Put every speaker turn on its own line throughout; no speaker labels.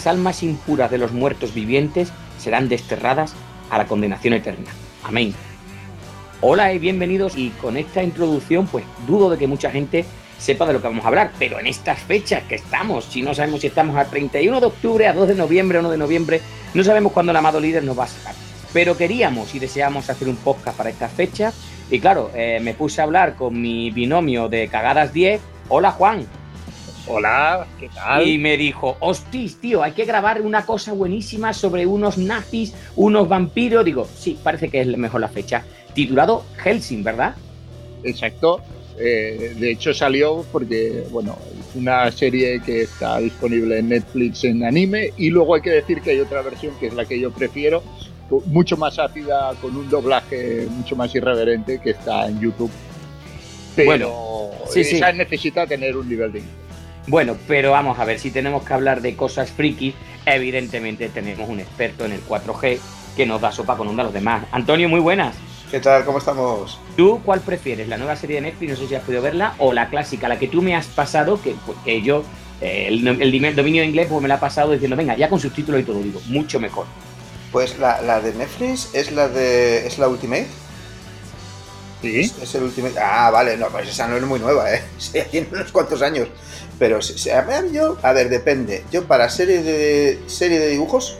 las almas impuras de los muertos vivientes serán desterradas a la condenación eterna. Amén. Hola y bienvenidos y con esta introducción pues dudo de que mucha gente sepa de lo que vamos a hablar, pero en estas fechas que estamos, si no sabemos si estamos a 31 de octubre, a 2 de noviembre o 1 de noviembre, no sabemos cuándo el amado líder nos va a sacar. Pero queríamos y deseamos hacer un podcast para estas fechas y claro, eh, me puse a hablar con mi binomio de Cagadas 10. Hola Juan.
Hola, ¿qué tal?
Y me dijo, hostis, tío, hay que grabar una cosa buenísima sobre unos nazis, unos vampiros. Digo, sí, parece que es mejor la fecha. Titulado Helsing, ¿verdad?
Exacto. Eh, de hecho salió porque, bueno, es una serie que está disponible en Netflix en anime y luego hay que decir que hay otra versión que es la que yo prefiero, mucho más ácida, con un doblaje mucho más irreverente que está en YouTube. Pero
bueno, sí,
esa necesita tener un nivel de
bueno, pero vamos a ver, si tenemos que hablar de cosas friki, evidentemente tenemos un experto en el 4G que nos da sopa con onda a los demás. Antonio, muy buenas.
¿Qué tal? ¿Cómo estamos?
¿Tú cuál prefieres? ¿La nueva serie de Netflix? No sé si has podido verla. ¿O la clásica, la que tú me has pasado, que, que yo, eh, el, el, dominio de inglés, pues me la ha pasado diciendo, venga, ya con subtítulos y todo, digo, mucho mejor.
Pues la, la de Netflix es la de. ¿Es la Ultimate? Es, el Ultimate. Ah, vale, no, pues esa no es muy nueva, ¿eh? Sí, tiene unos cuantos años. Pero a yo, a ver, depende. Yo para serie de serie de dibujos,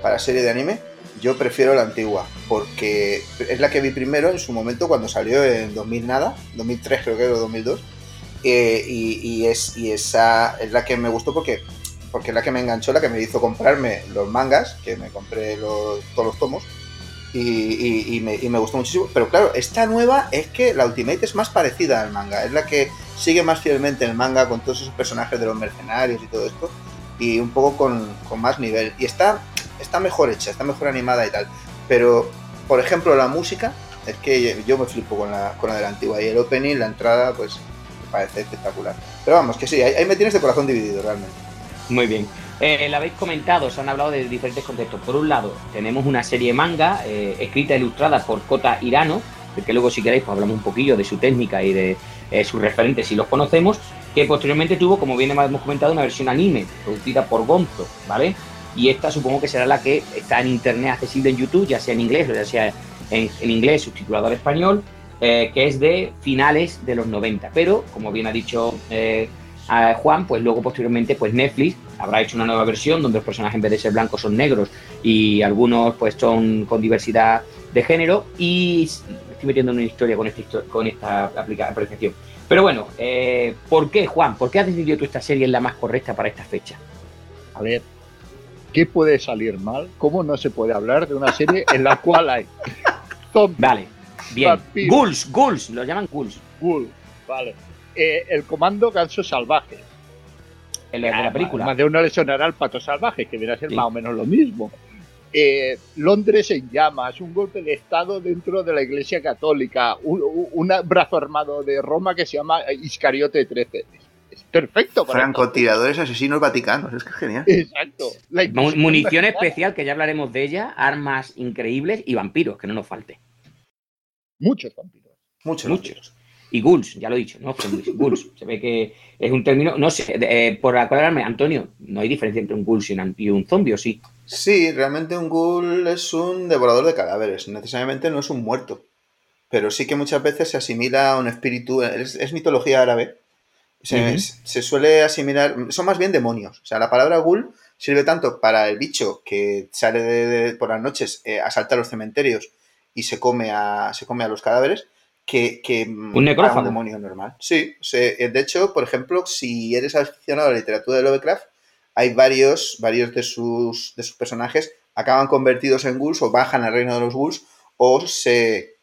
para serie de anime, yo prefiero la antigua, porque es la que vi primero en su momento cuando salió en 2000 nada, 2003 creo que era 2002. Eh, y, es, y esa es la que me gustó porque, porque es la que me enganchó, la que me hizo comprarme los mangas, que me compré todos los tomos, y, me, y, me, gustó muchísimo. Pero claro, esta nueva es que la Ultimate es más parecida al manga, es la que sigue más fielmente el manga con todos esos personajes de los mercenarios y todo esto, y un poco con, con más nivel. Y está, está mejor hecha, está mejor animada y tal. Pero, por ejemplo, la música, es que yo me flipo con la, con la de la antigua, y el opening, la entrada, pues me parece espectacular. Pero vamos, que sí, ahí, me tienes de corazón dividido realmente.
Muy bien. Eh, habéis comentado, se han hablado de diferentes conceptos. Por un lado, tenemos una serie manga eh, escrita e ilustrada por Kota Hirano, que luego si queréis pues hablamos un poquillo de su técnica y de eh, sus referentes si los conocemos, que posteriormente tuvo, como bien hemos comentado, una versión anime producida por Gonzo, ¿vale? Y esta supongo que será la que está en internet accesible en YouTube, ya sea en inglés o ya sea en, inglés subtitulado al español, eh, que es de finales de los 90. Pero, como bien ha dicho eh, Juan, pues luego posteriormente pues Netflix habrá hecho una nueva versión donde los personajes en vez de ser blancos son negros y algunos pues son con diversidad de género y estoy metiendo en una historia con esta, con esta apreciación. Pero bueno, eh, ¿por qué, Juan? ¿Por qué has decidido tú esta serie es la más correcta para esta fecha?
A ver, ¿qué puede salir mal? ¿Cómo no se puede hablar de una serie en la cual hay
zombies? Vale, bien. Ghouls, ghouls, lo llaman ghouls.
Ghouls, vale. Eh, el comando ganso salvaje.
El de la película.
Más de uno le sonará el pato salvaje, que viene a ser más o menos lo mismo. Eh, Londres en llamas, un golpe de Estado dentro de la Iglesia Católica, un, brazo armado de Roma que se llama Iscariote 13. Es perfecto.
Para Francotiradores asesinos vaticanos, es que es genial.
Exacto.
munición especial, que ya hablaremos de ella, armas increíbles y vampiros, que no nos falte.
Muchos vampiros.
Muchos. Muchos.
Y ghouls, ya lo he dicho, ¿no? ghouls. Se ve que es un término. No sé, eh, por aclararme, Antonio, no hay diferencia entre un ghoul y un zombie, ¿o sí?
Sí, realmente un ghoul es un devorador de cadáveres. Necesariamente no es un muerto. Pero sí que muchas veces se asimila a un espíritu. Es, mitología árabe. Se, suele asimilar. Son más bien demonios. O sea, la palabra ghoul sirve tanto para el bicho que sale por las noches, eh, asalta los cementerios y se come a, se come a los cadáveres que,
un necrófago.
Un demonio normal. Sí, eh, de hecho, por ejemplo, si eres aficionado a la literatura de Lovecraft, hay varios, varios de sus, de sus personajes acaban convertidos en ghouls o bajan al reino de los ghouls o se,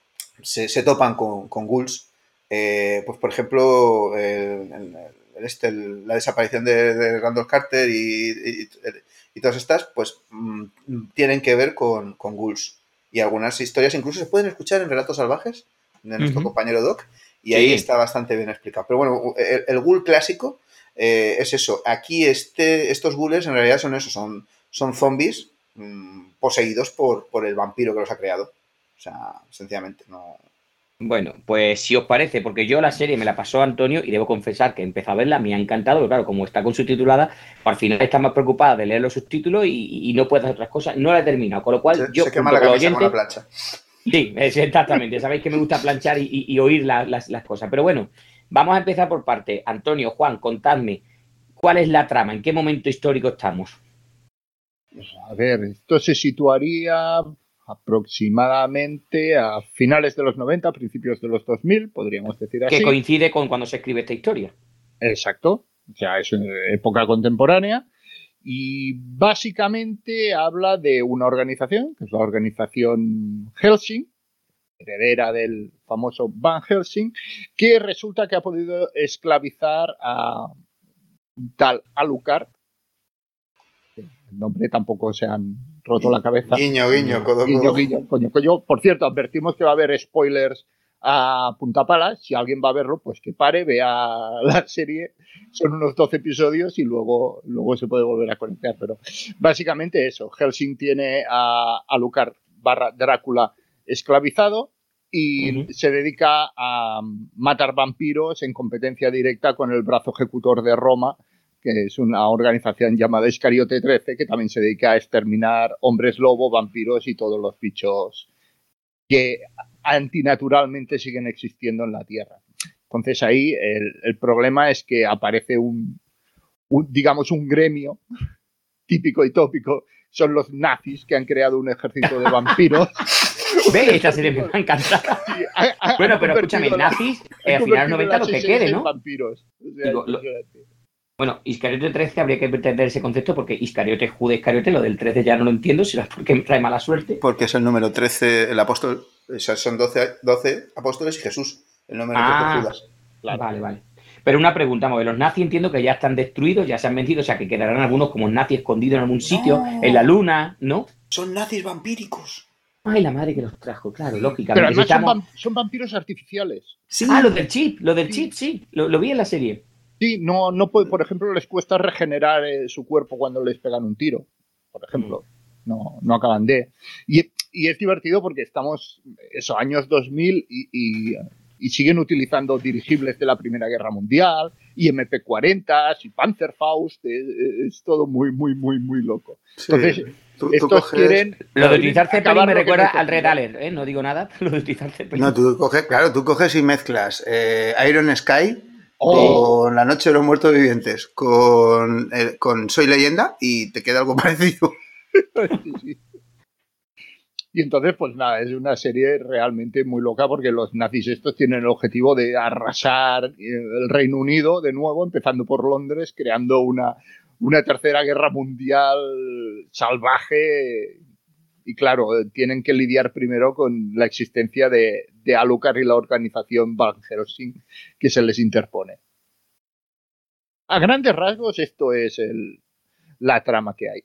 se, topan con, con ghouls. Eh, pues por ejemplo, este, la desaparición de, Randall Carter y, y, todas estas, pues mm, tienen que ver con, con ghouls. Y algunas historias incluso se pueden escuchar en relatos salvajes de nuestro compañero Doc, y ahí está bastante bien explicado. Pero bueno, el, ghoul clásico eh, es eso. Aquí este, estos ghouls en realidad son eso, son, son zombies mm, poseídos por, por el vampiro que los ha creado. O sea, sencillamente, no,
Bueno, pues si os parece, porque yo la serie me la pasó Antonio y debo confesar que empecé a verla, me ha encantado, pero claro, como está con subtitulada, al final está más preocupada de leer los subtítulos y, no puede hacer otras cosas, no la he terminado, con lo cual yo...
Se quema la cabeza con la plancha.
Sí, exactamente, sabéis que me gusta planchar y, oír las, cosas, pero bueno, vamos a empezar por parte. Antonio, Juan, contadme, ¿cuál es la trama? ¿En qué momento histórico estamos?
A ver, esto se situaría aproximadamente a finales de los 90, principios de los 2000, podríamos decir así.
Que coincide con cuando se escribe esta historia.
Exacto, o sea, es época contemporánea y básicamente habla de una organización, que es la organización Helsing, heredera del famoso Van Helsing, que resulta que ha podido esclavizar a tal Alucard. El nombre tampoco se han roto la cabeza.
Guiño, guiño, codo,
guiño, guiño, coño, coño. Por cierto, advertimos que va a haber spoilers a punta pala. Si alguien va a verlo, pues que pare, vea la serie. Son unos 12 episodios y luego, luego se puede volver a conectar. Pero básicamente eso. Helsing tiene a, a Lucar barra Drácula esclavizado y se dedica a matar vampiros en competencia directa con el brazo ejecutor de Roma, que es una organización llamada Iscariote 13, que también se dedica a exterminar hombres lobo, vampiros y todos los bichos que antinaturalmente siguen existiendo en la Tierra. Entonces ahí el, problema es que aparece un, digamos, un gremio típico y tópico, son los nazis que han creado un ejército de vampiros.
Ve, esta serie me encanta. bueno, pero escúchame, nazis, eh, al final 90 lo que quede, ¿no?
Vampiros.
Bueno, Iscariote 13 habría que entender ese concepto porque Iscariote es Judas Iscariote, lo del 13 ya no lo entiendo, si es porque trae mala suerte.
Porque es el número 13, el apóstol, son 12, 12 apóstoles y Jesús, el número ah, de Judas.
Vale, vale. Pero una pregunta, los nazis entiendo que ya están destruidos, ya se han vencido, o sea que quedarán algunos como nazis escondidos en algún sitio, en la luna, ¿no?
Son nazis vampíricos.
Ay, la madre que los trajo, claro, lógicamente.
Pero además son, vampiros artificiales.
Ah, los del chip, lo del chip, sí, lo vi en la serie.
Sí, no, no puede, por ejemplo, les cuesta regenerar eh, su cuerpo cuando les pegan un tiro, por ejemplo. No, no acaban de. Y, es divertido porque estamos, esos años 2000 y, y, siguen utilizando dirigibles de la Primera Guerra Mundial y MP-40 y Panzerfaust. Es, es, todo muy, muy, muy, muy loco. Entonces, estos quieren.
Lo de utilizar Zeppelin me recuerda al Red Alert, ¿eh? No digo nada, lo de utilizar Zeppelin.
No, tú coges, claro, tú coges y mezclas eh, Iron Sky con La Noche de los Muertos Vivientes, con, con Soy Leyenda y te queda algo parecido.
Y entonces, pues nada, es una serie realmente muy loca porque los nazis estos tienen el objetivo de arrasar eh, el Reino Unido de nuevo, empezando por Londres, creando una, una tercera guerra mundial salvaje. Y claro, tienen que lidiar primero con la existencia de, de Alucard y la organización Van Helsing que se les interpone. A grandes rasgos, esto es el, la trama que hay.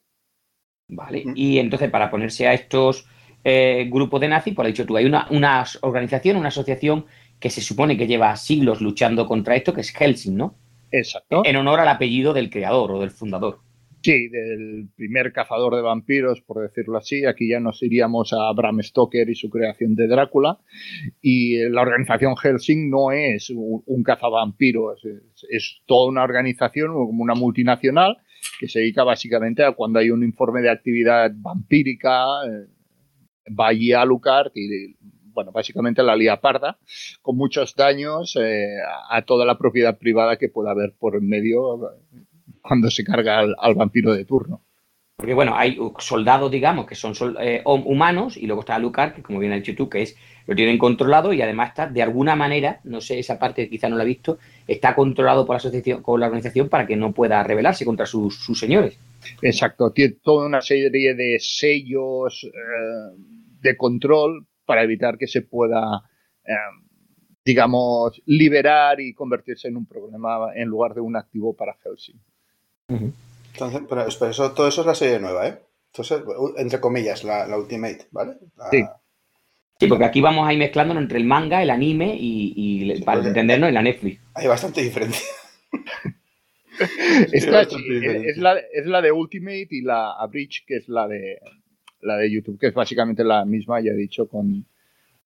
Vale, y entonces para ponerse a estos eh, grupos de nazis, por pues, dicho tú, hay una, una organización, una asociación que se supone que lleva siglos luchando contra esto, que es Helsing, ¿no?
Exacto.
En honor al apellido del creador o del fundador.
Sí, del primer cazador de vampiros, por decirlo así. Aquí ya nos iríamos a Bram Stoker y su creación de Drácula. Y la organización Helsing no es un, cazavampiros, es, es, toda una organización como una multinacional que se dedica básicamente a cuando hay un informe de actividad vampírica, eh, va allí a Lucart y bueno, básicamente la lía parda, con muchos daños eh, a toda la propiedad privada que pueda haber por en medio cuando se carga al, vampiro de turno.
Porque bueno, hay soldados, digamos, que son eh, humanos, y luego está Lucar, que como bien ha dicho tú, que es lo tienen controlado y además está, de alguna manera, no sé, esa parte quizá no la he visto, está controlado por la asociación, con la organización para que no pueda rebelarse contra sus, señores.
Exacto, tiene toda una serie de sellos eh, de control para evitar que se pueda eh, digamos, liberar y convertirse en un problema en lugar de un activo para
Entonces, pero, eso, todo eso es la serie nueva, ¿eh? Entonces, entre comillas, la, Ultimate, ¿vale?
Sí.
Sí, porque aquí vamos a ir mezclándonos entre el manga, el anime y, para entendernos, en la Netflix.
Hay bastante diferencia.
es, la, de Ultimate y la Abridge, que es la de la de YouTube, que es básicamente la misma, ya he dicho, con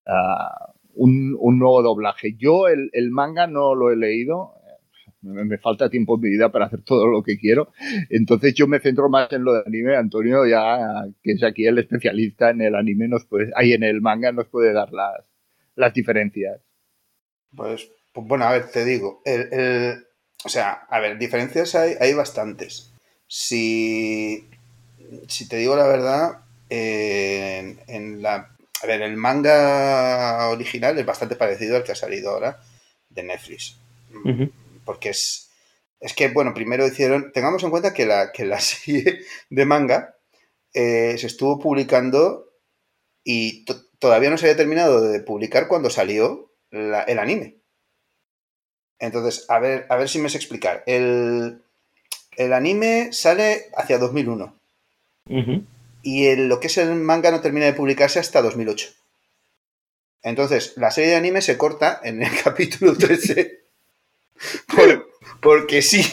uh, un, nuevo doblaje. Yo el, manga no lo he leído, me, falta tiempo en mi vida para hacer todo lo que quiero. Entonces yo me centro más en lo de anime. Antonio, ya que es aquí el especialista en el anime, nos puede, ahí en el manga nos puede dar las, las diferencias.
Pues, pues, bueno, a ver, te digo, el, o sea, a ver, diferencias hay, hay bastantes. Si, si te digo la verdad, en, la... A ver, el manga original es bastante parecido al que ha salido ahora de Netflix. Porque es... Es que, bueno, primero hicieron... Tengamos en cuenta que la, que la serie de manga eh, se estuvo publicando y todavía no se había terminado de publicar cuando salió el anime. Entonces, a ver, a ver si me sé explicar. El, anime sale hacia 2001. Y lo que es el manga no termina de publicarse hasta 2008. Entonces, la serie de anime se corta en el capítulo 13. porque sí.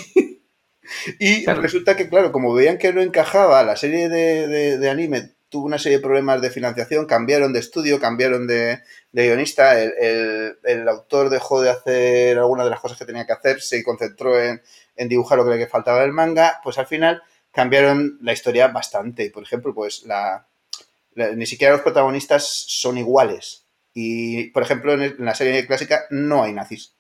y resulta que, claro, como veían que no encajaba la serie de anime tuvo una serie de problemas de financiación, cambiaron de estudio, cambiaron de, guionista, el, autor dejó de hacer algunas de las cosas que tenía que hacer, se concentró en, dibujar lo que le faltaba del manga, pues al final cambiaron la historia bastante. Por ejemplo, pues la, ni siquiera los protagonistas son iguales. Y, por ejemplo, en, la serie clásica no hay nazis.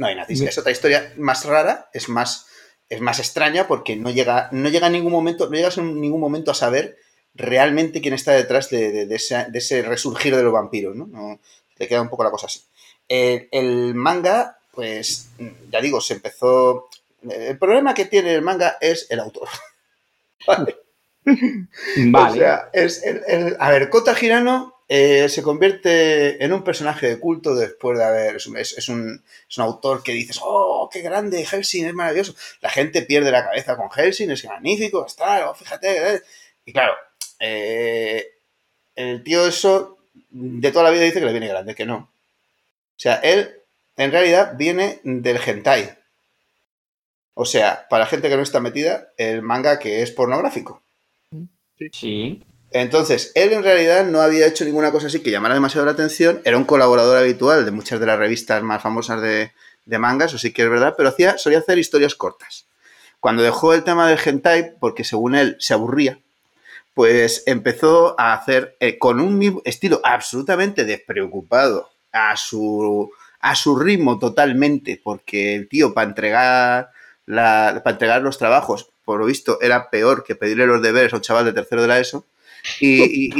No hay nazis. Es otra historia más rara, es más es más extraña porque no llega, no llega en ningún momento, no llegas en ningún momento a saber realmente quién está detrás de, ese, resurgir de los vampiros, ¿no? Te queda un poco la cosa así. el manga, pues, ya digo, se empezó. El problema que tiene el manga es el autor. vale. O sea, es el, a ver, Kota Girano eh, se convierte en un personaje de culto después de haber. Es, un, autor que dices, oh, qué grande, Helsing es maravilloso. La gente pierde la cabeza con Helsing, es magnífico, está, oh, fíjate. Eh". Y claro, eh, el tío eso de toda la vida dice que le viene grande, que no. O sea, él en realidad viene del hentai. O sea, para gente que no está metida, el manga que es pornográfico.
Sí.
Entonces, él en realidad no había hecho ninguna cosa así que llamara demasiado la atención, era un colaborador habitual de muchas de las revistas más famosas de, mangas, o sí que es verdad, pero hacía, solía hacer historias cortas. Cuando dejó el tema del hentai, porque según él se aburría, pues empezó a hacer eh, con un estilo absolutamente despreocupado a su, a su ritmo totalmente, porque el tío para entregar, la, para entregar los trabajos, por lo visto, era peor que pedirle los deberes a un chaval de tercero de la ESO. Y,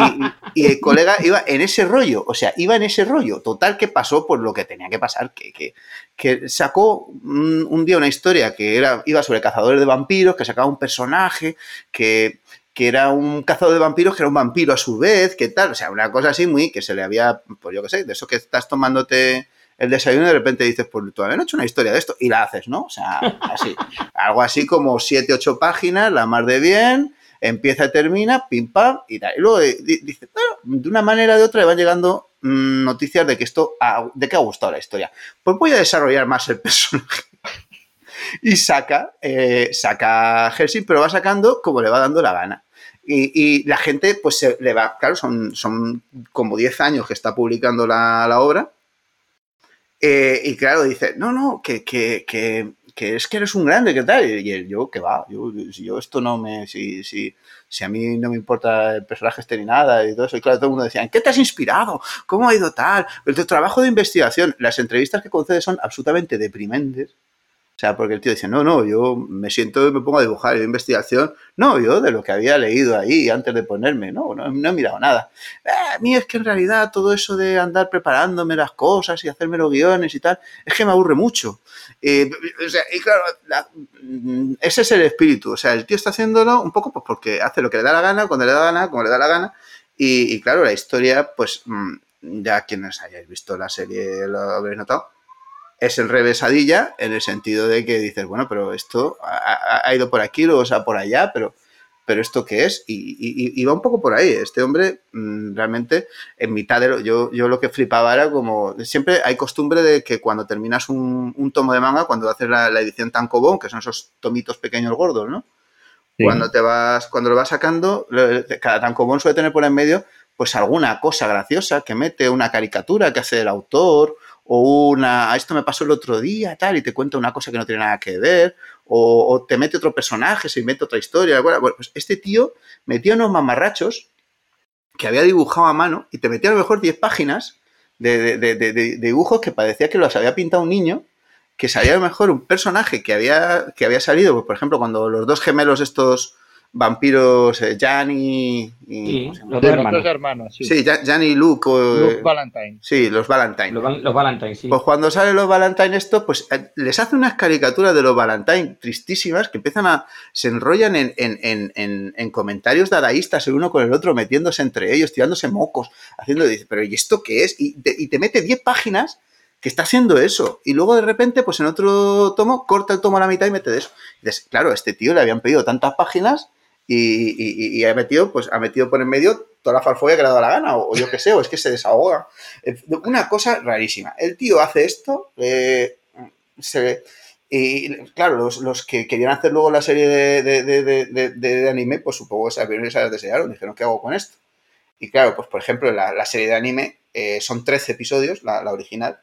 el colega iba en ese rollo, o sea, iba en ese rollo. Total que pasó por lo que tenía que pasar, que, que, sacó un, día una historia que era, iba sobre cazadores de vampiros, que sacaba un personaje, que, que era un cazador de vampiros, que era un vampiro a su vez, que tal, o sea, una cosa así muy que se le había, pues yo qué sé, de eso que estás tomándote el desayuno y de repente dices, pues todavía no he hecho una historia de esto y la haces, ¿no? O sea, así, algo así como siete, ocho páginas, la más de bien, empieza y termina, pim pam, y tal. Y luego dice, bueno, de una manera o de otra le van llegando mm, noticias de que esto, de que ha gustado la historia. Pues voy a desarrollar más el personaje. y saca, eh, saca Helsing, pero va sacando como le va dando la gana. Y, la gente, pues se le va, claro, son, son como 10 años que está publicando la, obra. Eh, y claro, dice, no, no, que, que, que que es que eres un grande, ¿qué tal? Y yo, que va, yo, yo esto no me, si, si, si a mí no me importa el personaje este ni nada y todo eso, y claro, todo el mundo decía, ¿en qué te has inspirado? ¿Cómo ha ido tal? El trabajo de investigación, las entrevistas que concede son absolutamente deprimentes, sea, porque el tío dice, no, no, yo me siento y me pongo a dibujar, yo investigación, no, yo de lo que había leído ahí antes de ponerme, no, no, he mirado nada. Eh, a mí es que en realidad todo eso de andar preparándome las cosas y hacerme los guiones y tal, es que me aburre mucho. Eh, o sea, y claro, mm, ese es el espíritu, o sea, el tío está haciéndolo un poco pues porque hace lo que le da la gana, cuando le da la gana, como le da la gana, y, y claro, la historia, pues mm, ya quienes hayáis visto la serie lo habréis notado, es el revesadilla en el sentido de que dices, bueno, pero esto ha, ido por aquí, luego sea por allá, pero, pero ¿esto qué es? Y, va un poco por ahí. Este hombre mm, realmente en mitad de lo, yo, yo lo que flipaba era como, siempre hay costumbre de que cuando terminas un, tomo de manga, cuando haces la, edición tan cobón, que son esos tomitos pequeños gordos, ¿no? Cuando te vas, cuando lo vas sacando, cada tancobón suele tener por en medio pues alguna cosa graciosa que mete, una caricatura que hace el autor, o una, esto me pasó el otro día, tal, y te cuenta una cosa que no tiene nada que ver, o, te mete otro personaje, se mete otra historia. Bueno, pues este tío metía unos mamarrachos que había dibujado a mano y te metía a lo mejor 10 páginas de, de, dibujos que parecía que los había pintado un niño, que salía a lo mejor un personaje que había, que había salido, pues, por ejemplo, cuando los dos gemelos estos vampiros eh, Jan y,
los dos hermanos.
sí. sí, Jan y Luke.
Luke Valentine.
Sí, los Valentine.
Los, Valentine, sí.
Pues cuando salen los Valentine esto, pues eh, les hace unas caricaturas de los Valentine tristísimas que empiezan a... se enrollan en, en, en, en comentarios dadaístas el uno con el otro, metiéndose entre ellos, tirándose mocos, haciendo... Dice, pero ¿y esto qué es? Y te, y te mete 10 páginas que está haciendo eso. Y luego de repente, pues en otro tomo, corta el tomo a la mitad y mete de eso. Y dices, claro, a este tío le habían pedido tantas páginas y, ha metido, pues ha metido por en medio toda la farfolla que le ha dado la gana, o, yo qué sé, o es que se desahoga. Eh, una cosa rarísima. El tío hace esto, eh, se, y claro, los, que querían hacer luego la serie de, anime, pues supongo que se abrieron desearon, dijeron, ¿qué hago con esto? Y claro, pues por ejemplo, la, serie de anime eh, son 13 episodios, la, la original,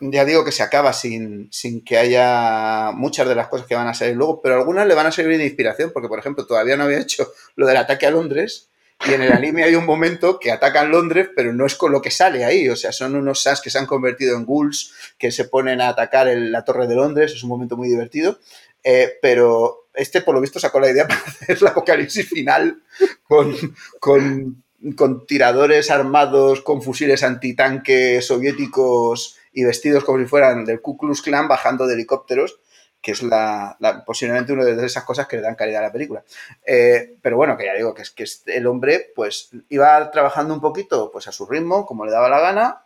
ya digo que se acaba sin, sin, que haya muchas de las cosas que van a salir luego, pero algunas le van a servir de inspiración, porque por ejemplo todavía no había hecho lo del ataque a Londres, y en el anime hay un momento que atacan Londres, pero no es con lo que sale ahí, o sea, son unos SAS que se han convertido en ghouls, que se ponen a atacar la torre de Londres, es un momento muy divertido, eh, pero este por lo visto sacó la idea para hacer la apocalipsis final con, con, con tiradores armados, con fusiles antitanques soviéticos y vestidos como si fueran del Ku Klux Klan bajando de helicópteros, que es la, posiblemente una de esas cosas que le dan calidad a la película. Eh, pero bueno, que ya digo, que es que el hombre pues iba trabajando un poquito pues a su ritmo, como le daba la gana,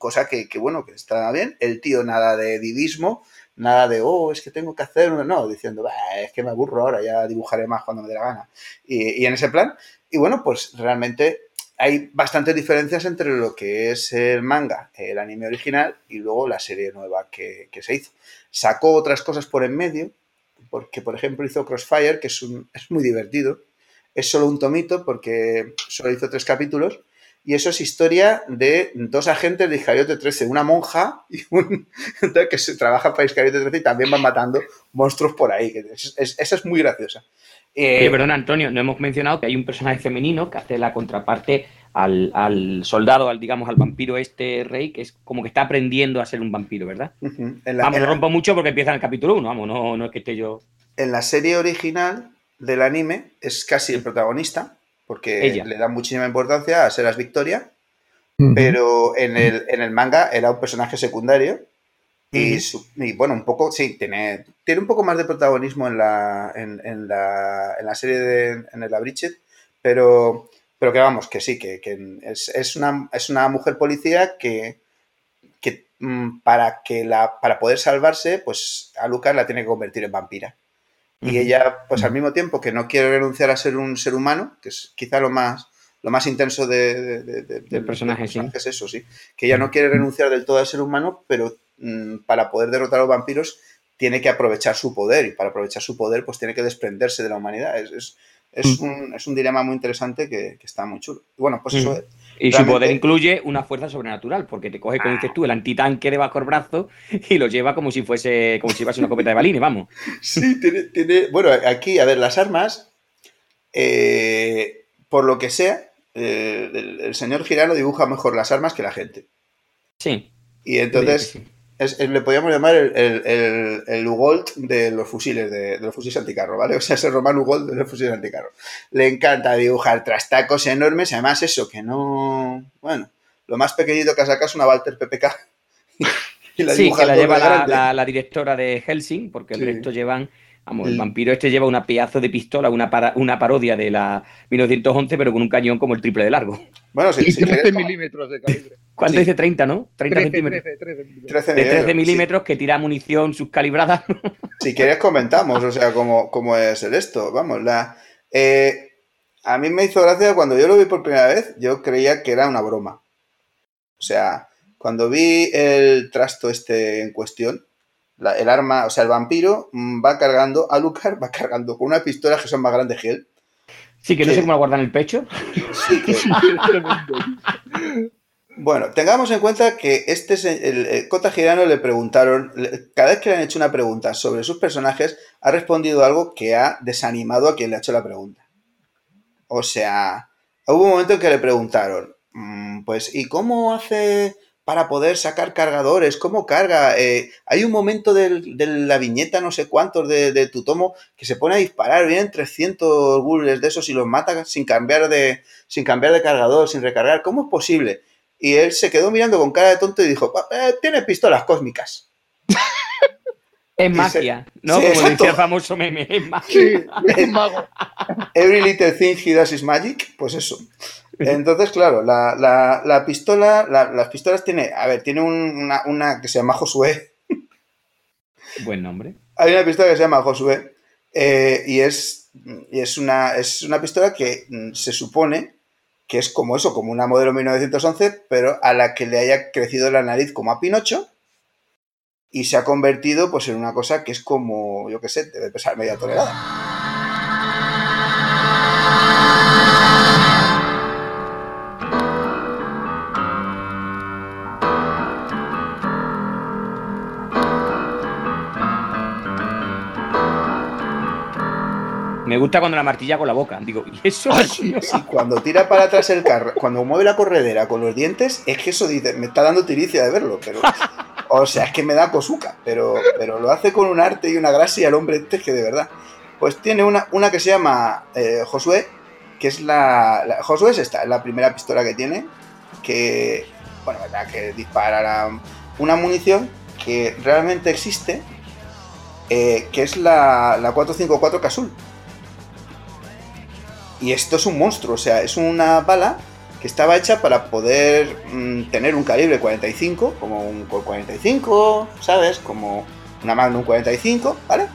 cosa que, bueno, que estaba bien. El tío nada de divismo, nada de, oh, es que tengo que hacer, no, diciendo, es que me aburro ahora, ya dibujaré más cuando me dé la gana. Y, y en ese plan, y bueno, pues realmente hay bastantes diferencias entre lo que es el manga, el anime original, y luego la serie nueva que, se hizo. Sacó otras cosas por en medio, porque por ejemplo hizo Crossfire, que es, un, es muy divertido. Es solo un tomito porque solo hizo tres capítulos. Y eso es historia de dos agentes de Iscariote 13, una monja y un que se trabaja para Iscariote 13 y también van matando monstruos por ahí. esa es muy graciosa.
Eh, perdón, Antonio, no hemos mencionado que hay un personaje femenino que hace la contraparte al, soldado, al digamos, al vampiro este rey, que es como que está aprendiendo a ser un vampiro, ¿verdad? vamos, lo rompo mucho porque empieza en el capítulo 1, vamos, no, no es que esté yo.
En la serie original del anime es casi el protagonista, porque le da muchísima importancia a Seras Victoria, pero en el, en el manga era un personaje secundario y, bueno, un poco, sí, tiene, tiene un poco más de protagonismo en la, en, la, en la serie de en el Abridged, pero, pero que vamos, que sí, que, es, una, es una mujer policía que, que mm, para, que la, para poder salvarse, pues a Lucas la tiene que convertir en vampira. Y ella, pues al mismo tiempo que no quiere renunciar a ser un ser humano, que es quizá lo más, lo más intenso de,
del personaje, sí.
es eso, sí. Que ella no quiere renunciar del todo al ser humano, pero Mm, para poder derrotar a los vampiros tiene que aprovechar su poder y para aprovechar su poder pues tiene que desprenderse de la humanidad. Es, es, mm. un, es un, dilema muy interesante que, está muy chulo. bueno, pues eso...
Y su poder incluye una fuerza sobrenatural, porque te coge, como dices tú, el antitanque debajo del brazo y lo lleva como si fuese, como si una copeta de balines, vamos.
Sí, tiene, tiene, Bueno, aquí, a ver, las armas, eh, por lo que sea, eh, el, señor Girano dibuja mejor las armas que la gente.
Sí.
Y entonces le podríamos llamar el, el, el, Ugold de los fusiles, de, los fusiles anticarro, ¿vale? O sea, es el Román Ugold de los fusiles anticarro. Le encanta dibujar trastacos enormes, además eso, que no... Bueno, lo más pequeñito que ha sacado es una Walter PPK.
y la sí, que la lleva la, la, directora de Helsing, porque el resto llevan Vamos, el vampiro este lleva una pedazo de pistola, una, una parodia de la 1911, pero con un cañón como el triple de largo.
Bueno, sí, sí 13 milímetros de calibre.
¿Cuánto dice 30, no? 30 centímetros. 13, de 13 milímetros que tira munición subcalibrada.
Si quieres comentamos, o sea, cómo, cómo es el esto. Vamos, la... Eh, a mí me hizo gracia cuando yo lo vi por primera vez, yo creía que era una broma. O sea, cuando vi el trasto este en cuestión, el arma, o sea, el vampiro mm, va cargando, Alucard va cargando con una pistola que son más grandes que él.
Sí, que no sé cómo la guardan en el pecho. Sí, que...
Bueno, tengamos en cuenta que este el, Cota Girano le preguntaron, cada vez que le han hecho una pregunta sobre sus personajes, ha respondido algo que ha desanimado a quien le ha hecho la pregunta. O sea, hubo un momento en que le preguntaron, mm, pues, ¿y cómo hace para poder sacar cargadores? ¿Cómo carga? Eh, hay un momento de la viñeta, no sé cuántos, de, tu tomo, que se pone a disparar, vienen 300 bullets de esos y los mata sin cambiar de, sin cambiar de cargador, sin recargar. ¿Cómo es posible? Y él se quedó mirando con cara de tonto y dijo, eh, tiene pistolas cósmicas.
Es magia, ¿no? Como decía el famoso meme, es magia.
Sí, es mago.
Every little thing he does is magic, pues eso. Entonces, claro, la, pistola, las pistolas tiene, a ver, tiene una, que se llama Josué.
Buen nombre.
Hay una pistola que se llama Josué eh, y, es, y es, una, es una pistola que mm, se supone que es como eso, como una modelo 1911, pero a la que le haya crecido la nariz como a Pinocho y se ha convertido pues en una cosa que es como, yo qué sé, debe pesar media tonelada.
Gusta cuando la martilla con la boca. Digo, ¿y eso?
sí, cuando tira para atrás el carro, cuando mueve la corredera con los dientes, es que eso dice, me está dando tiricia de verlo, pero. O sea, es que me da cosuca, pero, pero lo hace con un arte y una gracia al hombre este que de verdad. Pues tiene una, una que se llama eh, Josué, que es la, Josué es esta, es la primera pistola que tiene, que. Bueno, verdad, que dispara una munición que realmente existe, eh, que es la, la 454 Casul y esto es un monstruo, o sea, es una bala que estaba hecha para poder mm, tener un calibre 45, como un 45, ¿sabes? Como una Magnum 45, ¿vale?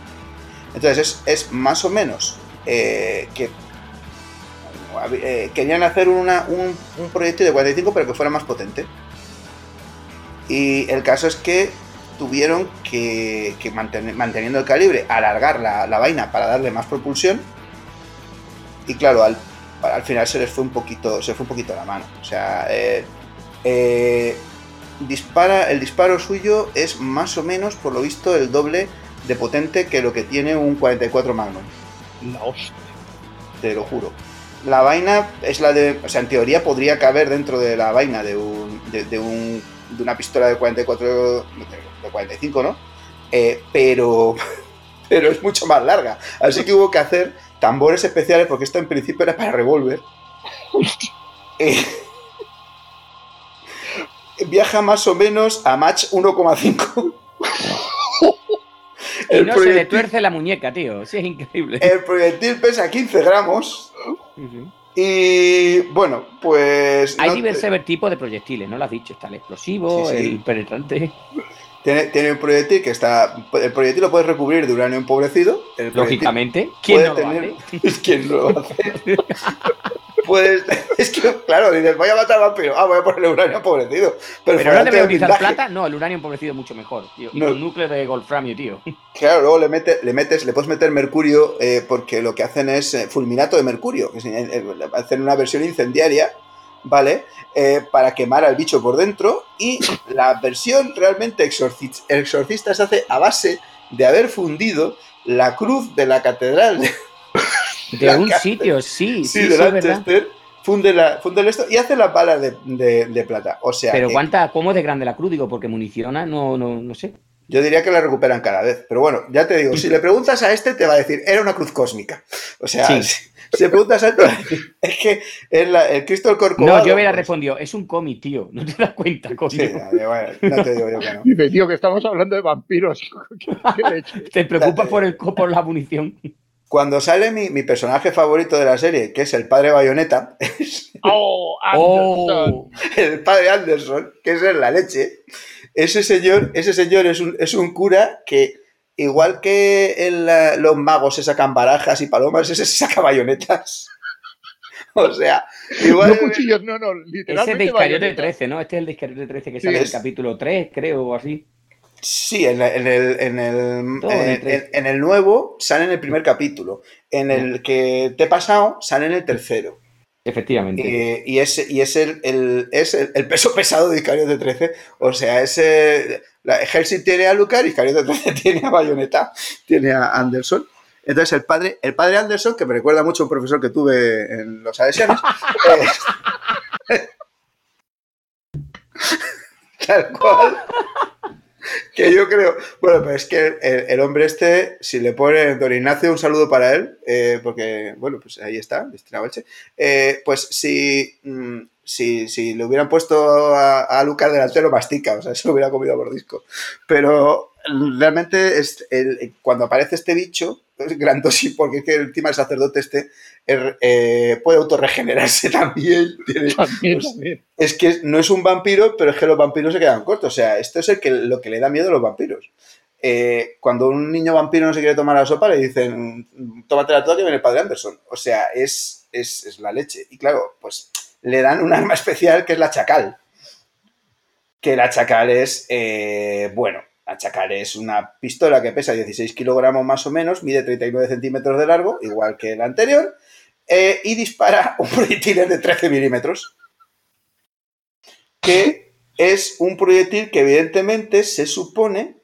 Entonces es, más o menos eh, que eh, querían hacer un, proyecto de 45 pero que fuera más potente. Y el caso es que tuvieron que, manteniendo el calibre, alargar la, la vaina para darle más propulsión y claro, al, al, final se les fue un poquito, se fue un poquito la mano. O sea, eh, eh, dispara, el disparo suyo es más o menos, por lo visto, el doble de potente que lo que tiene un 44 Magnum.
La hostia.
Te lo juro. La vaina es la de. O sea, en teoría podría caber dentro de la vaina de un. de, un, de una pistola de 44. de 45, ¿no? Eh, pero. pero es mucho más larga. Así que hubo que hacer tambores especiales, porque esto en principio era para revólver. Eh, viaja más o menos a Match 1,5.
y no se le tuerce la muñeca, tío. Sí, es increíble.
El proyectil pesa 15 gramos. Y bueno, pues.
Hay diversos tipos de proyectiles, ¿no lo has dicho? Está el explosivo, el penetrante.
Tiene, un proyectil que está. El proyectil lo puedes recubrir de uranio empobrecido.
Lógicamente. ¿Quién no lo hace?
¿Quién no lo hace? pues es que, claro, dices, voy a matar al vampiro. Ah, voy a poner el uranio empobrecido.
Pero, Pero no le voy a utilizar plata. No, el uranio empobrecido es mucho mejor, tío. Y un núcleo de Goldframio, tío.
Claro, luego le, mete, le metes, le puedes meter mercurio eh, porque lo que hacen es eh, fulminato de mercurio. Que hacen una versión incendiaria ¿vale? Eh, para quemar al bicho por dentro. Y la versión realmente exorcista, se hace a base de haber fundido la cruz de la catedral.
De, un sitio, sí, sí,
de Lanchester. Funde, la, funde esto y hace las balas de, plata. O sea.
Pero cuánta, ¿cómo es de grande la cruz? Digo, porque municiona, no, no, no sé.
Yo diría que la recuperan cada vez. Pero bueno, ya te digo, si le preguntas a este, te va a decir, era una cruz cósmica. O sea, se pregunta es que el Crystal Corcovado...
No, yo hubiera respondido, es un cómic, tío, no te das cuenta, coño. Sí,
no te digo yo que no.
Dice, tío, que estamos hablando de vampiros.
¿Te preocupas por, el, por la munición?
Cuando sale mi, personaje favorito de la serie, que es el padre Bayonetta,
oh, oh,
el padre Anderson, que es en la leche, ese señor, ese señor es un, es un cura que igual que los magos se sacan barajas y palomas, ese se saca bayonetas. o sea, igual.
No cuchillos, no, no, literalmente.
Ese es de Iscariote 13, ¿no? Este es el de Iscariote 13 que sale en el capítulo 3, creo, o así.
Sí, en, el, en, el, en, el, nuevo sale en el primer capítulo. En el que te he pasado sale en el tercero.
Efectivamente.
Eh, y es, y es, el, es el, peso pesado de Icario de 13. O sea, es. La, Helsing tiene a Lucar y 13 tiene a Bayonetta, tiene a Anderson. Entonces, el padre, el padre Anderson, que me recuerda mucho a un profesor que tuve en los Adesianos. eh, tal cual que yo creo. Bueno, pero es que el, hombre este, si le pone Don Ignacio, un saludo para él, eh, porque, bueno, pues ahí está, eh, pues si, mm, si, si, le hubieran puesto a, a Lucas delantero, mastica, o sea, se lo hubiera comido por disco. Pero realmente es cuando aparece este bicho, es grandosí, porque es que el sacerdote este er, eh, puede autorregenerarse también. Pues, es que no es un vampiro, pero es que los vampiros se quedan cortos. O sea, esto es el que, lo que le da miedo a los vampiros. Eh, cuando un niño vampiro no se quiere tomar la sopa, le dicen, tómate la toda que viene el padre Anderson. O sea, es, es, la leche. Y claro, pues le dan un arma especial que es la chacal. Que la chacal es, eh, bueno, la Chacal es una pistola que pesa 16 kilogramos más o menos, mide 39 centímetros de largo, igual que la anterior, eh, y dispara un proyectil de 13 milímetros. Que es un proyectil que evidentemente se supone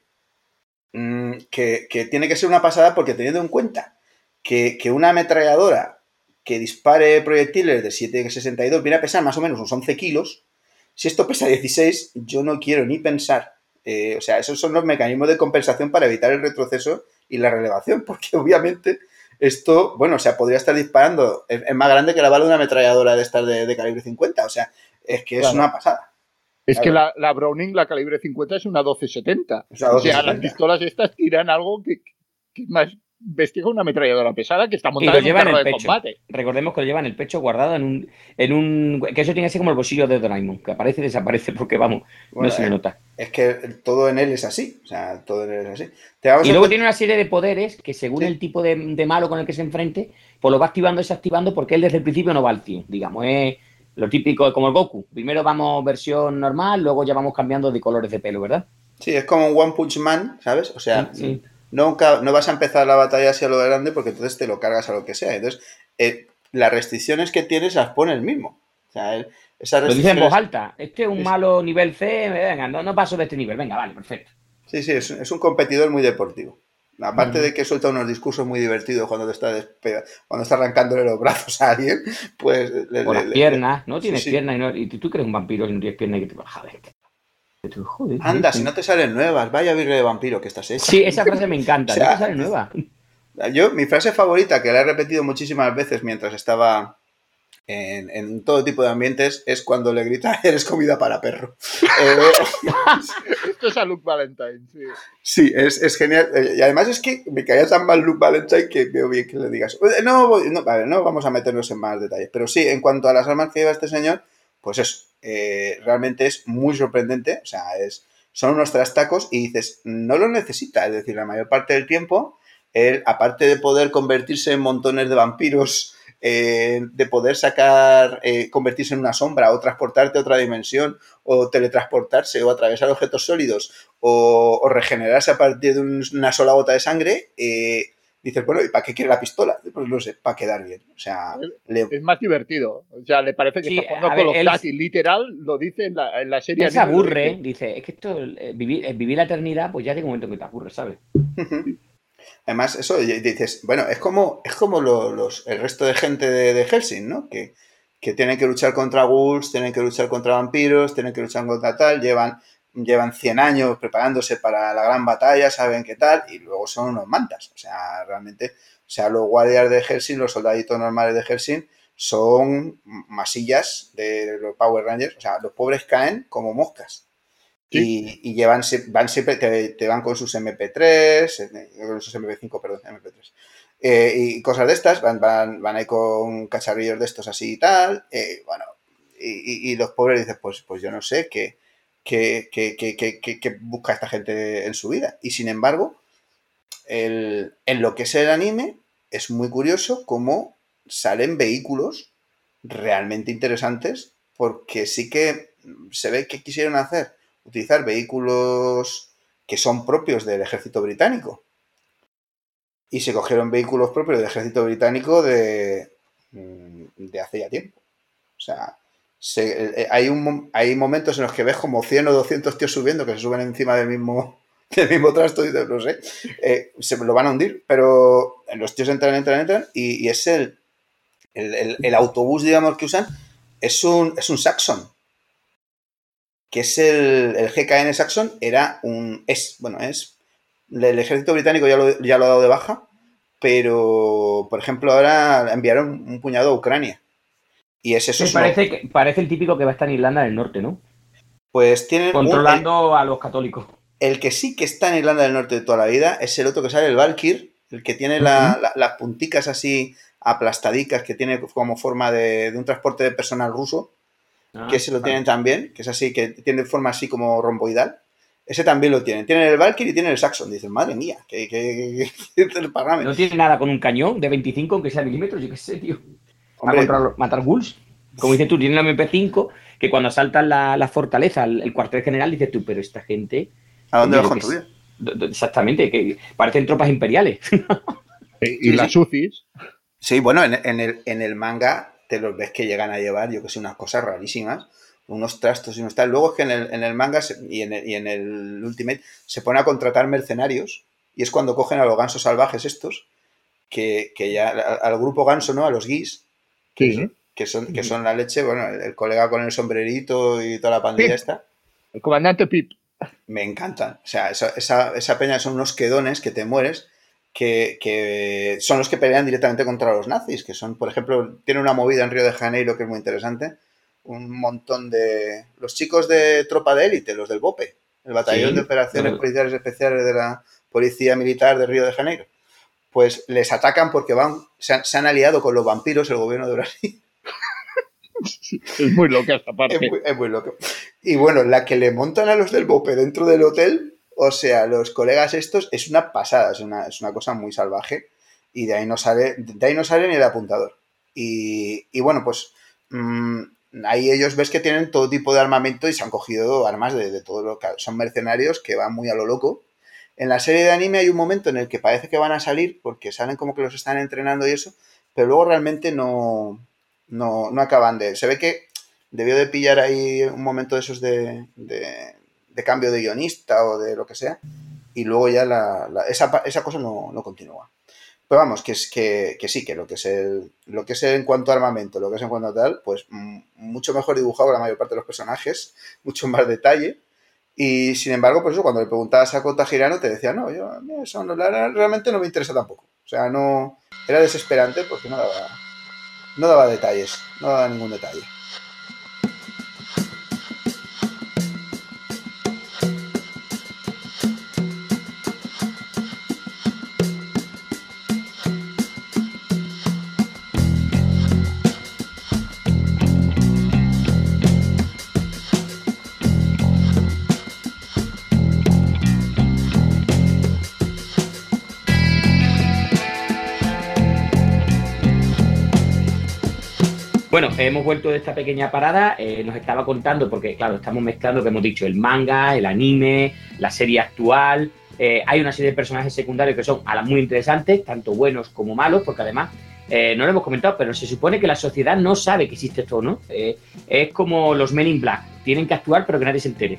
mm, que, tiene que ser una pasada porque teniendo en cuenta que, que una ametralladora que dispare proyectiles de 7,62 viene a pesar más o menos unos 11 kilos, si esto pesa 16, yo no quiero ni pensar eh, o sea, esos son los mecanismos de compensación para evitar el retroceso y la relevación, porque obviamente esto, bueno, o sea, podría estar disparando, es, más grande que la bala de una ametralladora de estas de, calibre 50, o sea, es que es una pasada.
Es que la, Browning, la calibre 50, es una 1270. O sea, las pistolas estas tiran algo que, que es más vestia con una ametralladora pesada que está montada en un carro de combate.
Recordemos que lo llevan el pecho guardado en un, en un. que eso tiene así como el bolsillo de Doraemon, que aparece y desaparece porque vamos, no se
eh,
nota.
Es que todo en él es así. O sea, todo en él es así.
y luego tiene una serie de poderes que según el tipo de, malo con el que se enfrente, pues lo va activando y desactivando porque él desde el principio no va al 100, digamos, es lo típico como el Goku. Primero vamos versión normal, luego ya vamos cambiando de colores de pelo, ¿verdad?
Sí, es como un One Punch Man, ¿sabes? O sea, sí nunca, no vas a empezar la batalla hacia lo grande porque entonces te lo cargas a lo que sea. Entonces, eh, las restricciones que tienes las pone el mismo. O sea,
Lo dice en voz alta. Este es un malo nivel C, venga, no, paso de este nivel. Venga, vale, perfecto.
Sí, sí, es, un competidor muy deportivo. Aparte de que suelta unos discursos muy divertidos cuando te está cuando está arrancándole los brazos a alguien, pues.
o las piernas, ¿no? Tienes piernas y, no, y tú crees un vampiro y no tienes piernas y que te. Joder,
Anda, si no te salen nuevas, vaya virre de vampiro que estás hecha.
Sí, esa frase me encanta, no te sale nueva.
Yo, mi frase favorita, que la he repetido muchísimas veces mientras estaba en, todo tipo de ambientes, es cuando le grita, eres comida para perro.
Eh, Esto es a Luke Valentine, sí.
Sí, es, genial. Eh, y además es que me caía tan mal Luke Valentine que veo bien que le digas. No, no, no vamos a meternos en más detalles. Pero sí, en cuanto a las armas que lleva este señor, pues eso, eh, realmente es muy sorprendente, o sea, es, son unos trastacos y dices, no lo necesita, es decir, la mayor parte del tiempo, él, aparte de poder convertirse en montones de vampiros, eh, de poder sacar, eh, convertirse en una sombra o transportarte a otra dimensión o teletransportarse o atravesar objetos sólidos o, regenerarse a partir de una sola gota de sangre, dices, bueno, ¿y para qué quiere la pistola? Pues no sé, para quedar bien. O sea,
es más divertido. O sea, le parece que está jugando con los y literal lo dice en la, en la serie.
se aburre, dice, es que esto, eh, vivir, eh, vivir, la eternidad, pues ya llega un momento que te aburre, ¿sabes?
Además, eso dices, bueno, es como, es como los, el resto de gente de, de Helsing, ¿no? Que, que tienen que luchar contra ghouls, tienen que luchar contra vampiros, tienen que luchar contra tal, llevan llevan 100 años preparándose para la gran batalla, saben qué tal, y luego son unos mantas. O sea, realmente, o sea, los guardias de Helsing, los soldaditos normales de Helsing, son masillas de los Power Rangers. O sea, los pobres caen como moscas. Y, llevan, van siempre, te, van con sus MP3, con sus MP5, perdón, MP3. Eh, y cosas de estas, van, van, van ahí con cacharrillos de estos así y tal. Eh, bueno, y, los pobres dicen, pues, pues yo no sé, qué que, busca esta gente en su vida. Y sin embargo, en lo que es el anime, es muy curioso cómo salen vehículos realmente interesantes, porque sí que se ve que quisieron hacer, utilizar vehículos que son propios del ejército británico. Y se cogieron vehículos propios del ejército británico de, mm, de hace ya tiempo. O sea, eh, hay, un, hay momentos en los que ves como 100 o 200 tíos subiendo que se suben encima del mismo, del mismo trasto y no sé, eh, se lo van a hundir, pero los tíos entran, entran, entran y, es el, el, autobús, digamos, que usan, es un, es un Saxon, que es el, el GKN Saxon, era un, es, bueno, es, el ejército británico ya lo, ya lo ha dado de baja, pero, por ejemplo, ahora enviaron un puñado a Ucrania. Y es eso.
parece, que, parece el típico que va a estar en Irlanda del Norte, ¿no?
Pues tiene.
Controlando a los católicos.
El que sí que está en Irlanda del Norte de toda la vida es el otro que sale, el Valkyr, el que tiene las punticas así aplastadicas, que tiene como forma de, un transporte de personal ruso, ah, que se lo tienen también, que es así, que tiene forma así como romboidal. Ese también lo tienen. Tienen el Valkyr y tienen el Saxon. Dicen, madre mía, que, que,
No tiene nada con un cañón de 25, aunque sea milímetros, yo qué sé, tío. Hombre, matar ghouls. Como dices tú, tiene la MP5 que cuando asaltan la, fortaleza, el, cuartel general, dices tú, pero esta gente.
¿A dónde vas con tu
Exactamente, que parecen tropas imperiales.
y, las UCIs.
Sí, bueno, en, el, en el manga te los ves que llegan a llevar, yo que sé, unas cosas rarísimas unos trastos y unos tal. Luego es que en el, en el manga y, en el, y, en el, Ultimate se pone a contratar mercenarios y es cuando cogen a los gansos salvajes estos, que, que ya al, grupo ganso, ¿no? A los guis, que, son, que son la leche, bueno, el, colega con el sombrerito y toda la pandilla esta.
El comandante Pip.
Me encantan. O sea, esa, esa, esa peña son unos quedones que te mueres. Que, que, son los que pelean directamente contra los nazis, que son, por ejemplo, tiene una movida en Río de Janeiro que es muy interesante, un montón de... Los chicos de tropa de élite, los del BOPE, el Batallón de Operaciones Policiales Especiales de la Policía Militar de Río de Janeiro, pues les atacan porque van, se han, aliado con los vampiros, el gobierno de Brasil.
es muy loca esta parte.
Es muy, loco. Y bueno, la que le montan a los del BOPE dentro del hotel, o sea, los colegas estos, es una pasada, es una, es una cosa muy salvaje. Y de ahí no sale, de ahí no sale ni el apuntador. Y, y bueno, pues mm, ahí ellos ves que tienen todo tipo de armamento y se han cogido armas de, de todo lo que son mercenarios que van muy a lo loco en la serie de anime hay un momento en el que parece que van a salir porque salen como que los están entrenando y eso, pero luego realmente no, no, acaban de... Se ve que debió de pillar ahí un momento de esos de, cambio de guionista o de lo que sea, y luego ya la, esa, esa, cosa no, no, continúa. Pero vamos, que, es, que, que, sí, que lo que, es el, lo que es en cuanto a armamento, lo que es en cuanto a tal, pues mucho mejor dibujado la mayor parte de los personajes, mucho más detalle, y sin embargo, pues eso, cuando le preguntabas a Cota Girano, te decía, no, yo, eso realmente no me interesa tampoco. O sea, no. Era desesperante porque no daba, no daba detalles, no daba ningún detalle.
Bueno, hemos vuelto de esta pequeña parada, eh, nos estaba contando, porque claro, estamos mezclando, que hemos dicho, el manga, el anime, la serie actual, eh, hay una serie de personajes secundarios que son a las muy interesantes, tanto buenos como malos, porque además, eh, no lo hemos comentado, pero se supone que la sociedad no sabe que existe esto, ¿no? es como los Men in Black, tienen que actuar pero que nadie se entere.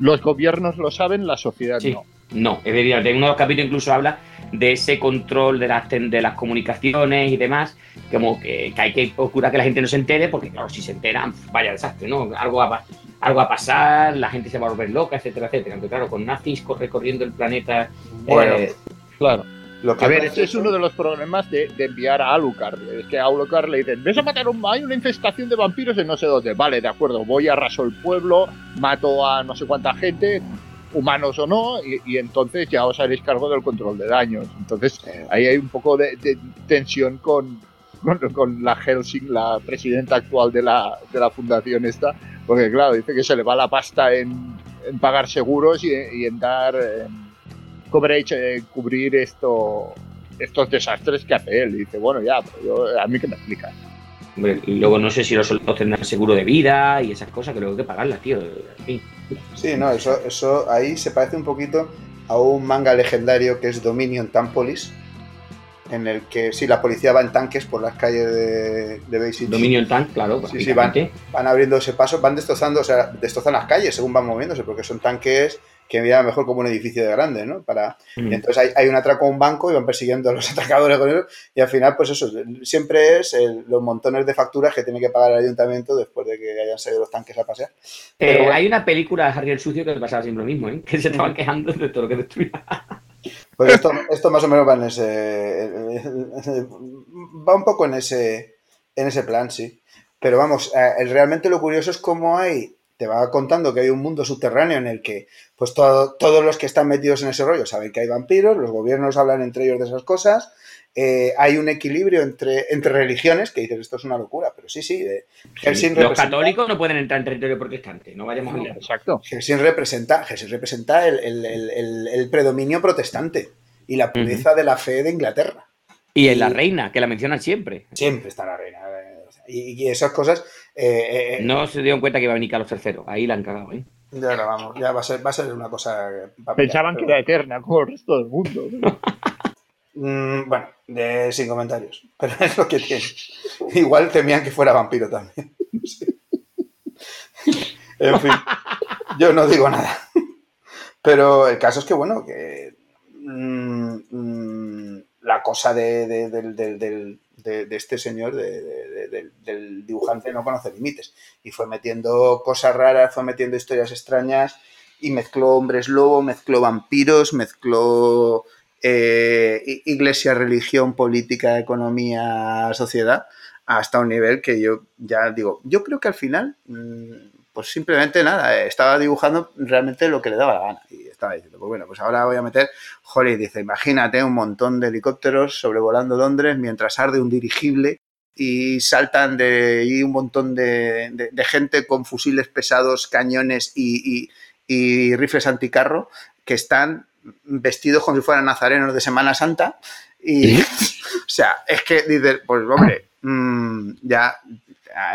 Los gobiernos lo saben, la sociedad no.
No, es decir, en uno de los capítulos incluso habla de ese control de las, de las comunicaciones y demás, como que, hay que procurar que la gente no se entere, porque claro, si se enteran, vaya desastre, ¿no? Algo va, algo a pasar, la gente se va a volver loca, etcétera, etcétera. Aunque claro, con nazis recorriendo el planeta...
Bueno, eh, claro. Lo que a ver, este es uno de los problemas de, enviar a Alucard. Es que a Alucard le dicen, ves a matar un... Hay una infestación de vampiros en no sé dónde. Vale, de acuerdo, voy, a arraso el pueblo, mato a no sé cuánta gente, humanos o no, y, entonces ya os haréis cargo del control de daños. Entonces ahí hay un poco de, tensión con, con, la Helsing, la presidenta actual de la, de la fundación esta, porque claro, dice que se le va la pasta en, pagar seguros y, en dar coverage, en cubrir esto, estos desastres que hace él. Y dice, bueno, ya, a mí que me explica.
Y luego no sé si los soldados tendrán seguro de vida y esas cosas que luego hay que pagarlas, tío. En fin.
Sí, no, eso, eso ahí se parece un poquito a un manga legendario que es Dominion Tampolis, en el que sí, la policía va en tanques por las calles de, de Bay City.
Dominion Tank, claro.
Sí, sí, van, van abriendo ese paso, van destrozando, o sea, destrozan las calles según van moviéndose, porque son tanques que miran mejor como un edificio de grande, ¿no? Para...
Mm.
Entonces hay, hay un atraco a un banco y van persiguiendo a los atracadores con ellos y al final, pues eso, siempre es el- los montones de facturas que tiene que pagar el ayuntamiento después de que hayan salido los tanques a pasear.
Eh,
Pero bueno.
Hay una película de Harry el Sucio que pasaba siempre lo mismo, ¿eh? Que se estaban quejando de todo lo que destruía.
Pues esto, esto más o menos va en ese. Va un poco en ese, en ese plan, sí. Pero vamos, eh, realmente lo curioso es cómo hay. Te va contando que hay un mundo subterráneo en el que, pues, todo- todos los que están metidos en ese rollo saben que hay vampiros, los gobiernos hablan entre ellos de esas cosas. eh, hay un equilibrio entre, entre religiones que dices esto es una locura, pero sí, sí. eh, Helsing
Los
representa-
católicos no pueden entrar en territorio protestante, no vayamos a liar.
Exacto.
Helsing representa, Helsing representa el, el- el- el- el predominio protestante y la pureza de la fe de Inglaterra.
Y en la reina, que la mencionan siempre.
Siempre está la reina. eh, Y, y esas cosas. Eh, eh,
No se dieron cuenta que iba a venir Carlos III. Ahí la han cagado, ¿eh?
Ya vamos, ya va a ser, va a ser una cosa.
Pensaban que era eterna, como el resto del mundo.
bueno. Mm, bueno, de- sin comentarios. Pero es lo que tiene. Igual temían que fuera vampiro también. En fin, yo no digo nada. Pero el caso es que, bueno, que mm, mm, la cosa de, de- del- del- del- de- de este señor, de- dibujante, no conoce límites. Y fue metiendo cosas raras, fue metiendo historias extrañas y mezcló hombres lobo, mezcló vampiros, mezcló eh, iglesia, religión, política, economía, sociedad, hasta un nivel que yo ya digo, yo creo que al final, mm, pues simplemente nada, estaba dibujando realmente lo que le daba la gana. Y estaba diciendo, pues bueno, pues ahora voy a meter, joder, dice, imagínate un montón de helicópteros sobrevolando Londres mientras arde un dirigible y saltan de y un montón de, de- de gente con fusiles pesados, cañones y, y- y rifles anticarro que están vestidos como si fueran nazarenos de Semana Santa. Y, o sea, es que dices, pues hombre, mm, ya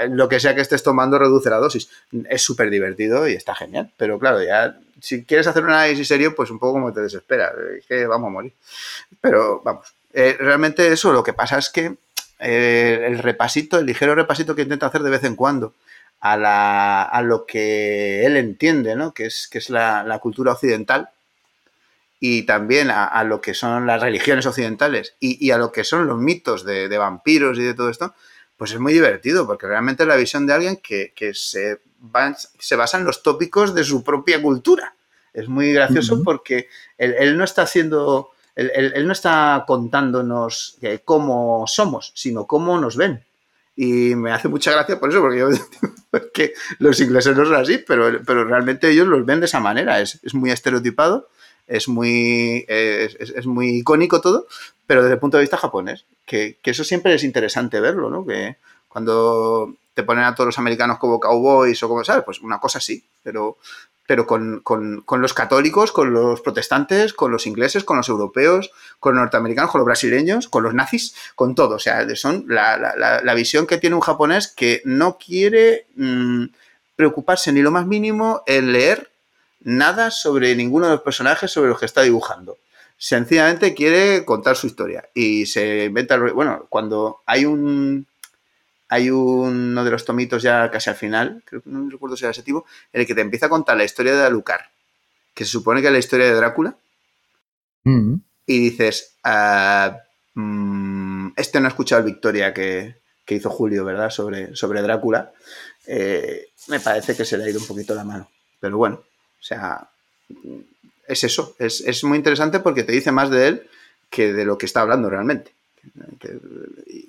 lo que sea que estés tomando reduce la dosis. Es súper divertido y está genial. Pero claro, ya si quieres hacer un análisis serio, pues un poco como te desespera. Es que vamos a morir. Pero vamos, eh, realmente eso lo que pasa es que eh, el repasito, el ligero repasito que intenta hacer de vez en cuando a, la- a lo que él entiende, ¿no? que es, que es la, la cultura occidental y también a, a lo que son las religiones occidentales y, y a lo que son los mitos de, de vampiros y de todo esto, pues es muy divertido porque realmente es la visión de alguien que, que se, va- se basa en los tópicos de su propia cultura. Es muy gracioso porque él, él no está haciendo, él, no está contándonos eh, cómo somos, sino cómo nos ven. Y me hace mucha gracia por eso, porque yo que los ingleses no son así, pero, realmente ellos los ven de esa manera. Es, muy estereotipado, es muy, icónico todo, pero desde el punto de vista japonés, que, eso siempre es interesante verlo, ¿no? Que cuando te ponen a todos los americanos como cowboys o como, ¿sabes? Pues una cosa sí, pero, pero con, con- con los católicos, con los protestantes, con los ingleses, con los europeos, con los norteamericanos, con los brasileños, con los nazis, con todo. O sea, son la, la- la- visión que tiene un japonés que no quiere mm, preocuparse ni lo más mínimo en leer nada sobre ninguno de los personajes sobre los que está dibujando. Sencillamente quiere contar su historia y se inventa. Bueno, cuando hay un. Hay uno de los tomitos ya casi al final, creo que no recuerdo si era ese tipo, en el que te empieza a contar la historia de Alucard, que se supone que es la historia de Drácula,
Mm.
y dices, ah, mm, este no ha escuchado el Victoria que, que hizo Julio, ¿verdad? Sobre, sobre Drácula. Eh, me parece que se le ha ido un poquito la mano. Pero bueno, o sea, es eso. Es, es muy interesante porque te dice más de él que de lo que está hablando realmente.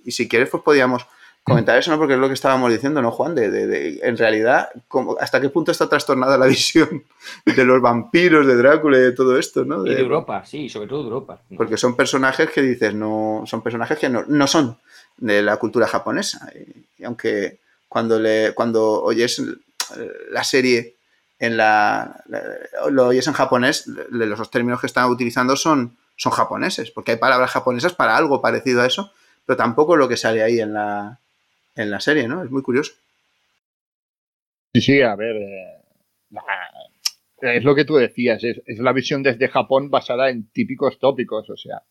Y si quieres, pues podíamos comentar eso, ¿no? Porque es lo que estábamos diciendo, ¿no, Juan? De, de- de- en realidad, ¿cómo- ¿hasta qué punto está trastornada la visión de los vampiros, de Drácula y de todo esto, ¿no?
Y de Europa, sí, sobre todo de Europa.
Porque son personajes que dices, no, son personajes que no, no son de la cultura japonesa. Y, y aunque cuando, le, cuando oyes eh, la serie en la, la- lo oyes en japonés, le- los términos que están utilizando son, son japoneses, porque hay palabras japonesas para algo parecido a eso, pero tampoco lo que sale ahí en la, en la serie, ¿no? Es muy curioso.
Sí, sí, a ver. eh, es lo que tú decías, es, la visión desde Japón basada en típicos tópicos, o sea,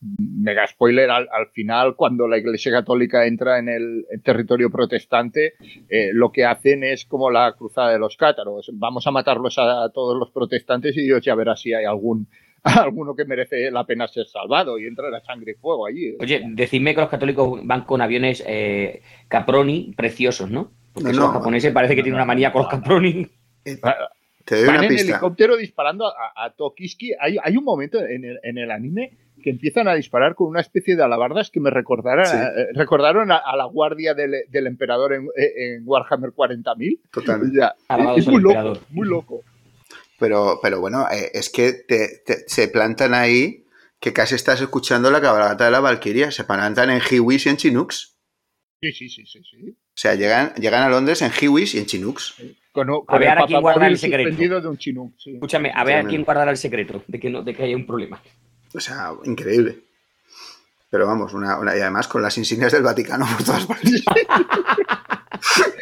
mega spoiler, al, final cuando la Iglesia Católica entra en el territorio protestante, eh, lo que hacen es como la cruzada de los cátaros, vamos a matarlos a, todos los protestantes y Dios ya verá si hay algún alguno que merece la pena ser salvado y entra la sangre y fuego allí.
Oye, decidme que los católicos van con aviones eh, Caproni preciosos, ¿no? Porque los japoneses parece que tienen una manía con los Caproni.
Ah, te Van en helicóptero disparando a, Tokiski. Hay, hay, un momento en el, en el, anime que empiezan a disparar con una especie de alabardas que me recordaron, eh, recordaron a, la guardia del, del emperador en, en, Warhammer 40.000.
Totalmente.
es muy loco, muy loco.
Pero, pero bueno, eh, es que te, se plantan ahí que casi estás escuchando la cabalgata de la Valkyria. Se plantan en Hiwis y en Chinooks.
Sí, sí, sí, sí, sí.
O sea, llegan, llegan a Londres en Hiwis y en Chinooks.
a ver a quién guardará el secreto.
De un Chinook,
Escúchame, a ver a quién guardará el secreto de que, no, de que haya un problema.
O sea, increíble. Pero vamos, una, y además con las insignias del Vaticano por todas partes.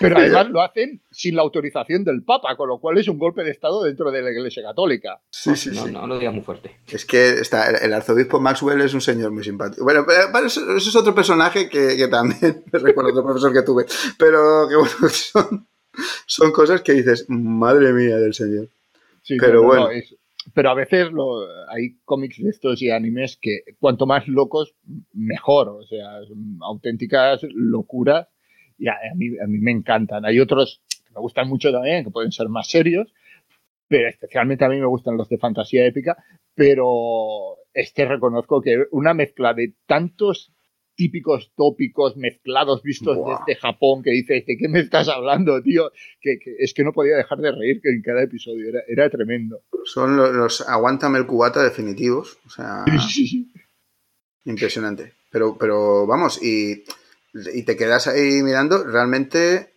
Pero además lo hacen sin la autorización del Papa, con lo cual es un golpe de Estado dentro de la Iglesia Católica.
Sí, sí, no, no, lo digas muy fuerte.
Es que está, el arzobispo Maxwell es un señor muy simpático. Bueno, pero eso, es otro personaje que, también me recuerdo otro profesor que tuve. Pero que bueno, son, son cosas que dices, madre mía del señor.
Sí, pero bueno. pero a veces lo, hay cómics de estos y animes que cuanto más locos, mejor. O sea, auténticas locuras y a, mí, a mí me encantan. Hay otros que me gustan mucho también, que pueden ser más serios, pero especialmente a mí me gustan los de fantasía épica, pero este reconozco que una mezcla de tantos típicos tópicos mezclados vistos desde Japón que dices, ¿de qué me estás hablando, tío? Que, es que no podía dejar de reír que en cada episodio era, era tremendo.
Son los, aguántame el cubata definitivos, o sea, impresionante. Pero, pero vamos, y y te quedas ahí mirando, realmente,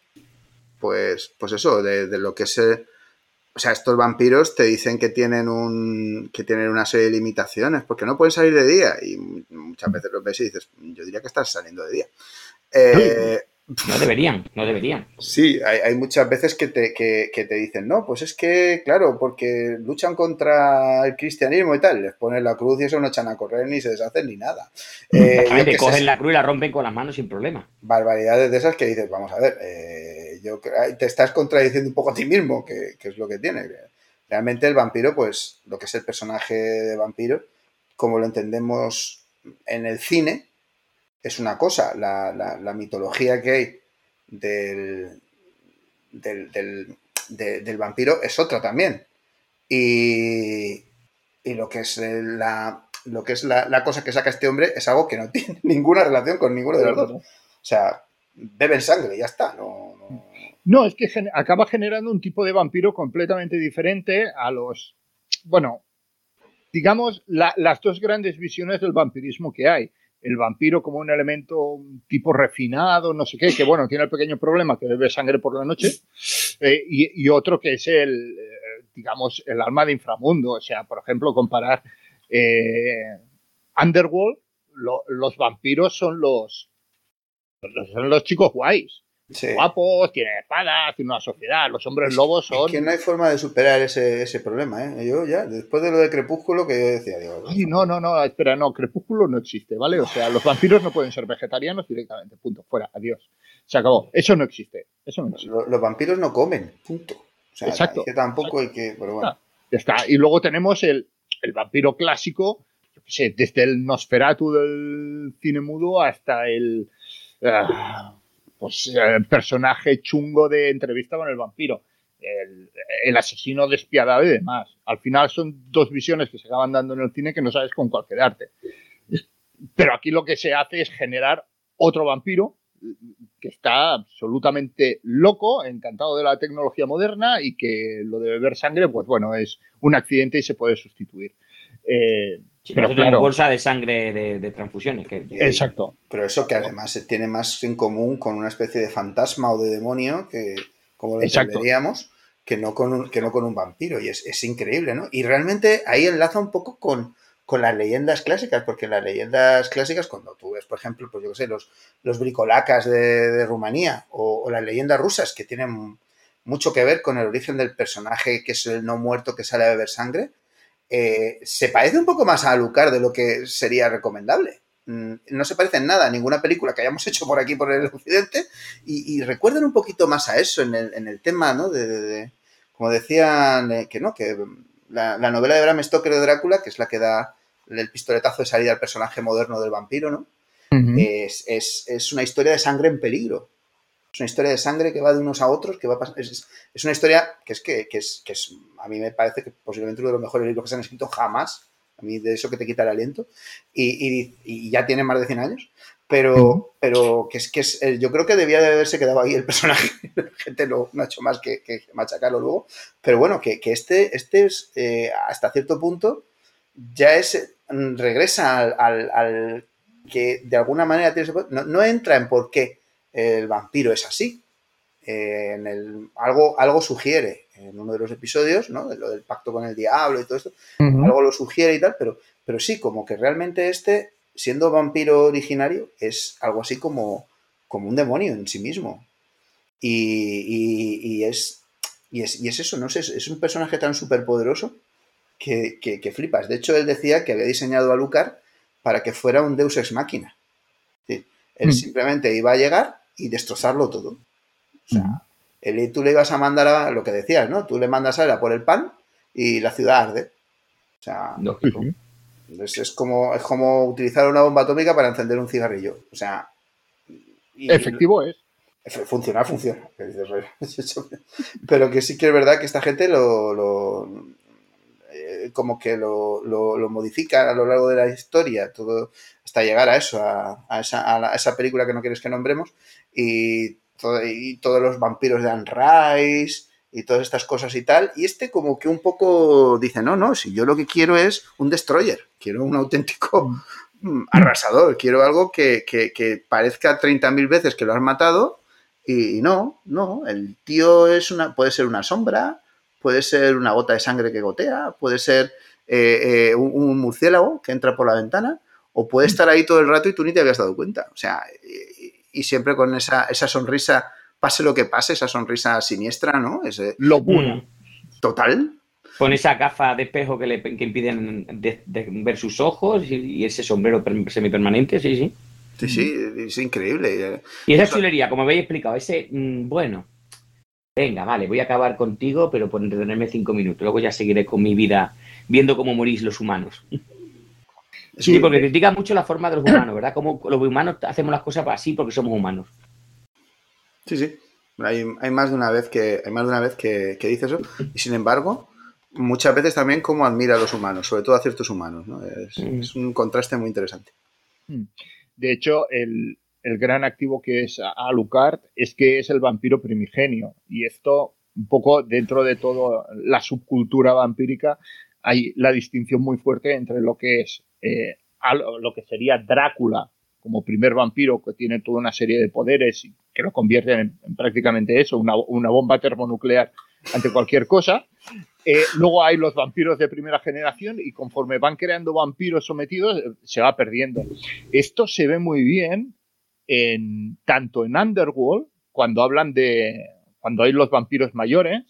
pues, pues eso, de, lo que es... o sea, estos vampiros te dicen que tienen un que tienen una serie de limitaciones, porque no pueden salir de día. Y muchas veces lo ves y dices, yo diría que estás saliendo de día. Eh,
no deberían, no deberían.
Sí, hay, muchas veces que te, que, te, dicen, no, pues es que, claro, porque luchan contra el cristianismo y tal, les ponen la cruz y eso no echan a correr ni se deshacen ni nada.
Eh, cogen la cruz y la rompen con las manos sin problema.
Barbaridades de esas que dices, vamos a ver, eh, yo, te estás contradiciendo un poco a ti mismo, que, que es lo que tiene. Realmente el vampiro, pues lo que es el personaje de vampiro, como lo entendemos en el cine, es una cosa, la, mitología que hay del, del, vampiro es otra también. Y, lo que es la, lo que es la, cosa que saca este hombre es algo que no tiene ninguna relación con ninguno de los dos. O sea, beben sangre y ya está. No,
no... es que acaba generando un tipo de vampiro completamente diferente a los. Bueno, digamos, las dos grandes visiones del vampirismo que hay el vampiro como un elemento tipo refinado, no sé qué, que bueno, tiene el pequeño problema que bebe sangre por la noche, eh, y, otro que es el, eh, digamos, el alma de inframundo. O sea, por ejemplo, comparar eh, Underworld, los vampiros son los, son los chicos guays guapos, tienen espadas, tienen una sociedad. Los hombres lobos son.
Es que no hay forma de superar ese, ese problema, ¿eh? Yo ya, después de lo de Crepúsculo, que yo decía, digo.
no, no, no, espera, no, Crepúsculo no existe, ¿vale? O sea, los vampiros no pueden ser vegetarianos directamente, punto, fuera, adiós. Se acabó. Eso no existe. Eso no existe.
Los, vampiros no comen, punto. O sea, exacto. Que tampoco hay que. Pero bueno.
ya está. Y luego tenemos el, el vampiro clásico, yo qué sé, desde el Nosferatu del cine mudo hasta el. Ah, pues, el personaje chungo de entrevista con el vampiro, el, asesino despiadado y demás. Al final son dos visiones que se acaban dando en el cine que no sabes con cuál quedarte. Pero aquí lo que se hace es generar otro vampiro que está absolutamente loco, encantado de la tecnología moderna y que lo de beber sangre, pues bueno, es un accidente y se puede sustituir.
Eh, pero claro, bolsa de sangre de, transfusiones. Que...
Exacto.
Pero eso que además tiene más en común con una especie de fantasma o de demonio que, como lo entenderíamos, que no con un, que no con un vampiro. Y es, increíble, ¿no? Y realmente ahí enlaza un poco con, con las leyendas clásicas, porque las leyendas clásicas, cuando tú ves, por ejemplo, pues yo qué sé, los, los bricolacas de, Rumanía o, las leyendas rusas que tienen mucho que ver con el origen del personaje, que es el no muerto que sale a beber sangre. Eh, se parece un poco más a Alucard de lo que sería recomendable. Mm, no se parece en nada a ninguna película que hayamos hecho por aquí, por el occidente, y, recuerdan un poquito más a eso en el, tema, ¿no? De, como decían, eh, que no, que la, novela de Bram Stoker de Drácula, que es la que da el pistoletazo de salida al personaje moderno del vampiro, ¿no? es, una historia de sangre en peligro. Es una historia de sangre que va de unos a otros, que va es, es, una historia que es que, es, que es, a mí me parece que posiblemente uno de los mejores libros que se han escrito jamás. A mí de eso que te quita el aliento. Y, ya tiene más de 100 años. Pero, pero que es que es, yo creo que debía de haberse quedado ahí el personaje. La gente no, ha hecho más que, machacarlo luego. Pero bueno, que, este, este es, eh, hasta cierto punto ya es regresa al, que de alguna manera tiene, no, no, entra en por qué el vampiro es así. Eh, en el, algo, algo sugiere en uno de los episodios, ¿no? De lo del pacto con el diablo y todo esto, algo lo sugiere y tal, pero, pero sí, como que realmente este, siendo vampiro originario, es algo así como, como un demonio en sí mismo. Y, es, y, es, y es eso, ¿no? Es, es un personaje tan superpoderoso que, que, flipas. De hecho, él decía que había diseñado a Lucar para que fuera un Deus ex máquina. Él mm. simplemente iba a llegar y destrozarlo todo. O sea, mm. él, tú le ibas a mandar a lo que decías, ¿no? Tú le mandas a él a por el pan y la ciudad arde. O sea, es, como, es como utilizar una bomba atómica para encender un cigarrillo. O sea.
Efectivo es.
Funcionar, funciona. Pero que sí que es verdad que esta gente lo como que lo, modifica a lo largo de la historia, todo hasta llegar a eso, a, esa, película que no quieres que nombremos, y, todos los vampiros de Anne Rice y todas estas cosas y tal. Y este como que un poco dice, no, no, si yo lo que quiero es un destroyer, quiero un auténtico mm, arrasador, quiero algo que, que, parezca 30.000 veces que lo has matado y no, no, el tío es una, puede ser una sombra, puede ser una gota de sangre que gotea, puede ser eh, eh, un, murciélago que entra por la ventana, o puede estar ahí todo el rato y tú ni te habías dado cuenta. O sea, y, siempre con esa, sonrisa, pase lo que pase, esa sonrisa siniestra, ¿no? Ese,
lo bueno.
Total.
Con esa gafa de espejo que le impiden ver sus ojos y, ese sombrero semipermanente, sí, sí.
Sí, sí, es increíble.
Y esa chulería, como habéis explicado, ese, mm, bueno, venga, vale, voy a acabar contigo, pero por entretenerme cinco minutos. Luego ya seguiré con mi vida viendo cómo morís los humanos. Sí, porque critica mucho la forma de los humanos, ¿verdad? Como los humanos hacemos las cosas así porque somos humanos.
Sí, sí. Hay, más de una vez que hay más de una vez que, dice eso. Y sin embargo, muchas veces también como admira a los humanos, sobre todo a ciertos humanos. ¿no? Es, mm. es un contraste muy interesante.
Mm. De hecho, el, el gran activo que es Alucard es que es el vampiro primigenio. Y esto, un poco dentro de toda la subcultura vampírica, hay la distinción muy fuerte entre lo que es eh, lo que sería Drácula como primer vampiro que tiene toda una serie de poderes y que lo convierten en, prácticamente eso, una, bomba termonuclear ante cualquier cosa. Eh, luego hay los vampiros de primera generación y conforme van creando vampiros sometidos eh, se va perdiendo. Esto se ve muy bien en, tanto en Underworld, cuando hablan de, cuando hay los vampiros mayores,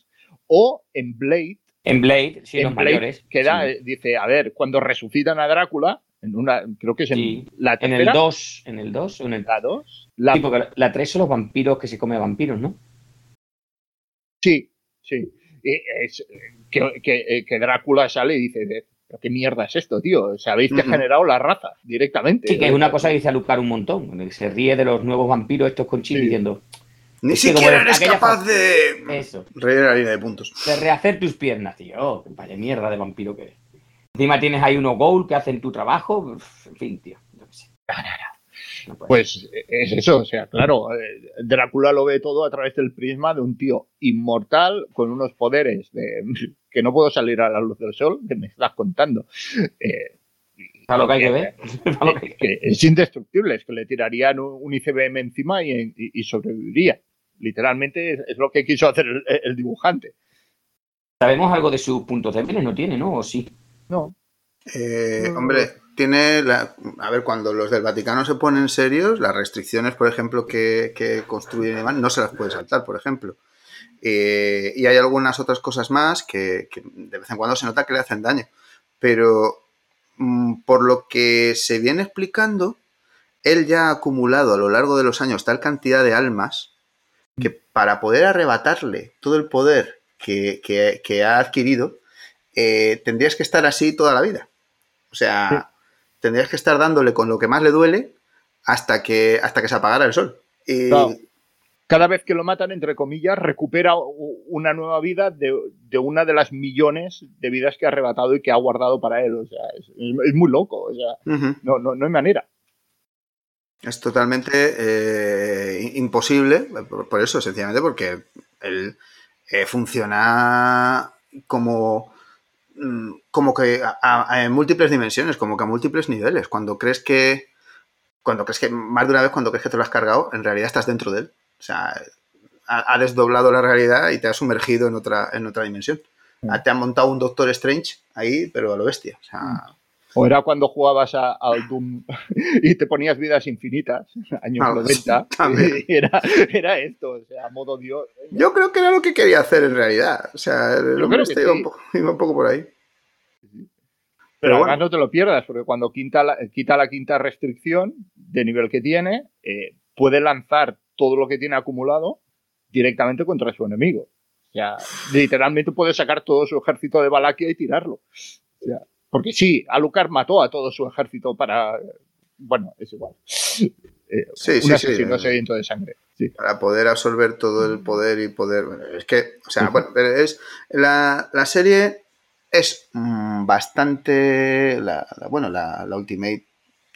o en Blade.
En Blade, sí, los mayores.
Que dice, a ver, cuando resucitan a Drácula, en una, creo que es en
la En el 2, en el 2 en el...
La 2.
La... Sí, porque la 3 son los vampiros que se come vampiros, ¿no?
Sí, sí. Es, que, que, que, Drácula sale y dice, qué mierda es esto, tío? O sea, habéis degenerado la raza directamente.
Sí, que es una cosa que dice a Lucar un montón. Se ríe de los nuevos vampiros estos con chile diciendo...
Ni siquiera eres capaz de... Eso. Reír la línea de puntos.
De rehacer tus piernas, tío. vaya mierda de vampiro que eres. Encima tienes ahí unos gold que hacen tu trabajo. En fin, tío. Qué sé.
Pues es eso, o sea, claro, eh, Drácula lo ve todo a través del prisma de un tío inmortal con unos poderes de, que no puedo salir a la luz del sol, que me estás contando.
Eh, a lo que hay que ver.
es indestructible, es que le tirarían un ICBM encima y, sobreviviría. Literalmente es, lo que quiso hacer el, dibujante.
¿Sabemos algo de sus puntos débiles? ¿No tiene, no? ¿O sí?
No.
Eh, hombre, tiene, la, a ver, cuando los del Vaticano se ponen serios, las restricciones, por ejemplo, que, construyen no se las puede saltar, por ejemplo. Eh, y hay algunas otras cosas más que, de vez en cuando se nota que le hacen daño. Pero mm, por lo que se viene explicando, él ya ha acumulado a lo largo de los años tal cantidad de almas que para poder arrebatarle todo el poder que, ha adquirido, eh, tendrías que estar así toda la vida. O sea, tendrías que estar dándole con lo que más le duele hasta que, hasta que se apagara el sol. Y...
Cada vez que lo matan, entre comillas, recupera una nueva vida de, una de las millones de vidas que ha arrebatado y que ha guardado para él. O sea, es, muy loco. O sea, no, no, no hay manera.
Es totalmente eh, imposible, por, eso, sencillamente porque él eh, funciona como, mm, como que en múltiples dimensiones, como que a múltiples niveles. Cuando crees que, cuando crees que, más de una vez cuando crees que te lo has cargado, en realidad estás dentro de él. O sea, ha, desdoblado la realidad y te ha sumergido en otra, en otra dimensión. Mm. Te han montado un Doctor Strange ahí, pero a lo bestia. O sea, mm.
O era cuando jugabas al Doom y te ponías vidas infinitas, años 90. Era, era, esto, o sea, modo Dios.
¿eh? Yo creo que era lo que quería hacer en realidad. O sea, lo que iba, un poco, iba, un poco, por ahí.
Pero, además no te lo pierdas, porque cuando quita la, quita la quinta restricción de nivel que tiene, eh, puede lanzar todo lo que tiene acumulado directamente contra su enemigo. O sea, literalmente puede sacar todo su ejército de Valaquia y tirarlo. O sea, porque sí, Alucard mató a todo su ejército para. Bueno, es igual.
Eh, sí, sí, sí,
sediento de sangre.
Para poder absorber todo el poder y poder. es que, o sea, bueno, es. La, serie es mm, bastante. La, bueno, la, Ultimate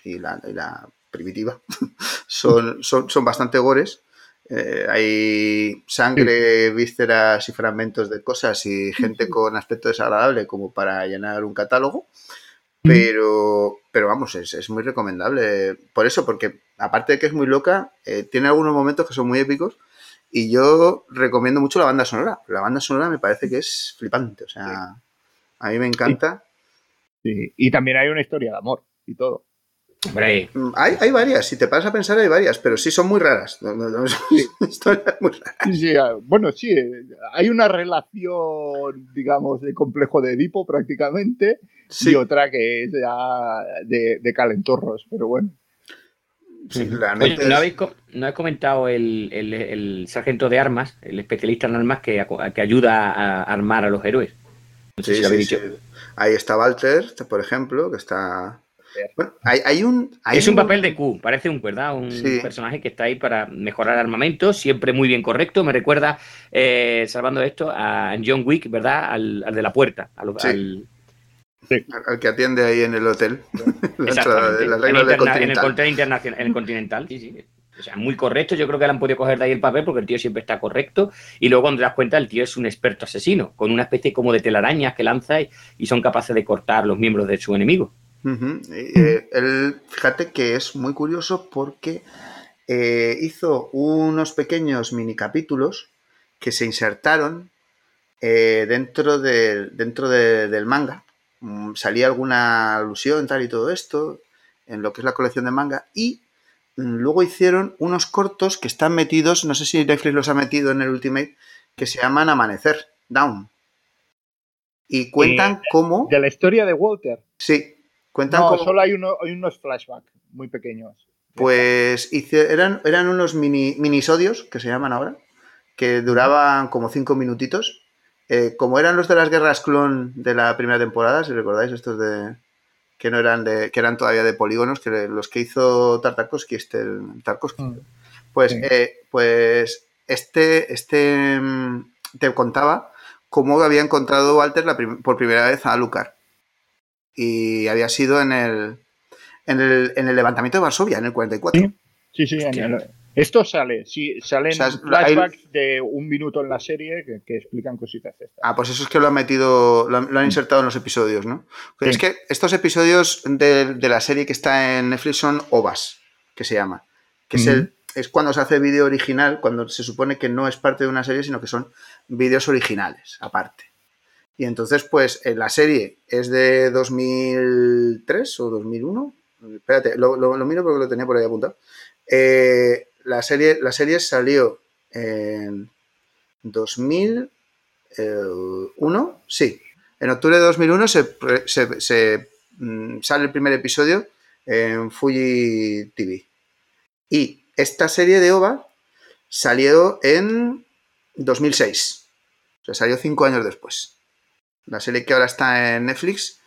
y la, y la primitiva son, son, son bastante gores. Eh, hay sangre, vísceras y fragmentos de cosas y gente con aspecto desagradable como para llenar un catálogo. Pero, pero vamos, es, muy recomendable. Por eso, porque aparte de que es muy loca, eh, tiene algunos momentos que son muy épicos. Y yo recomiendo mucho la banda sonora. La banda sonora me parece que es flipante. O sea, a mí me encanta.
Y también hay una historia de amor y todo.
Mm, hay, hay, varias, si te pasas a pensar hay varias, pero sí son muy raras.
historias muy raras. bueno, sí, hay una relación, digamos, de complejo de Edipo prácticamente y otra que es ya de, calentorros, pero bueno.
¿no, habéis, comentado el, sargento de armas, el especialista en armas que, que ayuda a armar a los héroes?
Ahí está Walter, por ejemplo, que está hay, un,
es un, papel de Q, parece un, ¿verdad? un personaje que está ahí para mejorar armamento, siempre muy bien correcto. Me recuerda, eh, salvando esto, a John Wick, ¿verdad? Al, de la puerta, al,
que atiende ahí en el hotel.
Exactamente. en, el hotel internacional, en el continental, sí, sí. O sea, muy correcto. Yo creo que le han podido coger de ahí el papel porque el tío siempre está correcto. Y luego, cuando te das cuenta, el tío es un experto asesino, con una especie como de telarañas que lanza y, y son capaces de cortar los miembros de su enemigo.
Eh, fíjate que es muy curioso porque eh, hizo unos pequeños mini capítulos que se insertaron eh, dentro, dentro del manga. Mm, salía alguna alusión tal y todo esto en lo que es la colección de manga y mm, luego hicieron unos cortos que están metidos, no sé si Netflix los ha metido en el Ultimate, que se llaman Amanecer, Down. Y cuentan cómo...
De la historia de Walter.
Sí,
no, solo hay, unos flashbacks muy pequeños.
Pues eran, eran unos mini, minisodios, que se llaman ahora, que duraban como cinco minutitos. Eh, como eran los de las guerras clon de la primera temporada, si recordáis, estos de que no eran de, que eran todavía de polígonos, que los que hizo Tartakovsky, este Tarkovsky. Mm. Pues, eh, pues este, este mm, te contaba cómo había encontrado Walter por primera vez a Lucar y había sido en el, en el, en el levantamiento de Varsovia, en el 44.
Sí, sí, esto sale, sí, salen flashbacks de un minuto en la serie que, explican cositas.
Ah, pues eso es que lo han metido, lo han, insertado en los episodios, ¿no? Es que estos episodios de, la serie que está en Netflix son OVAs, que se llama, que es, el, es cuando se hace vídeo original, cuando se supone que no es parte de una serie, sino que son vídeos originales, aparte. Y entonces, pues eh, la serie es de 2003 o 2001. Espérate, lo, miro porque lo tenía por ahí apuntado. Eh, la, serie, la serie salió en, 2001, eh, sí. En octubre de 2001 se, se, mm, sale el primer episodio en Fuji TV. Y esta serie de OVA salió en 2006. O sea, salió cinco años después. La serie que ahora está en Netflix,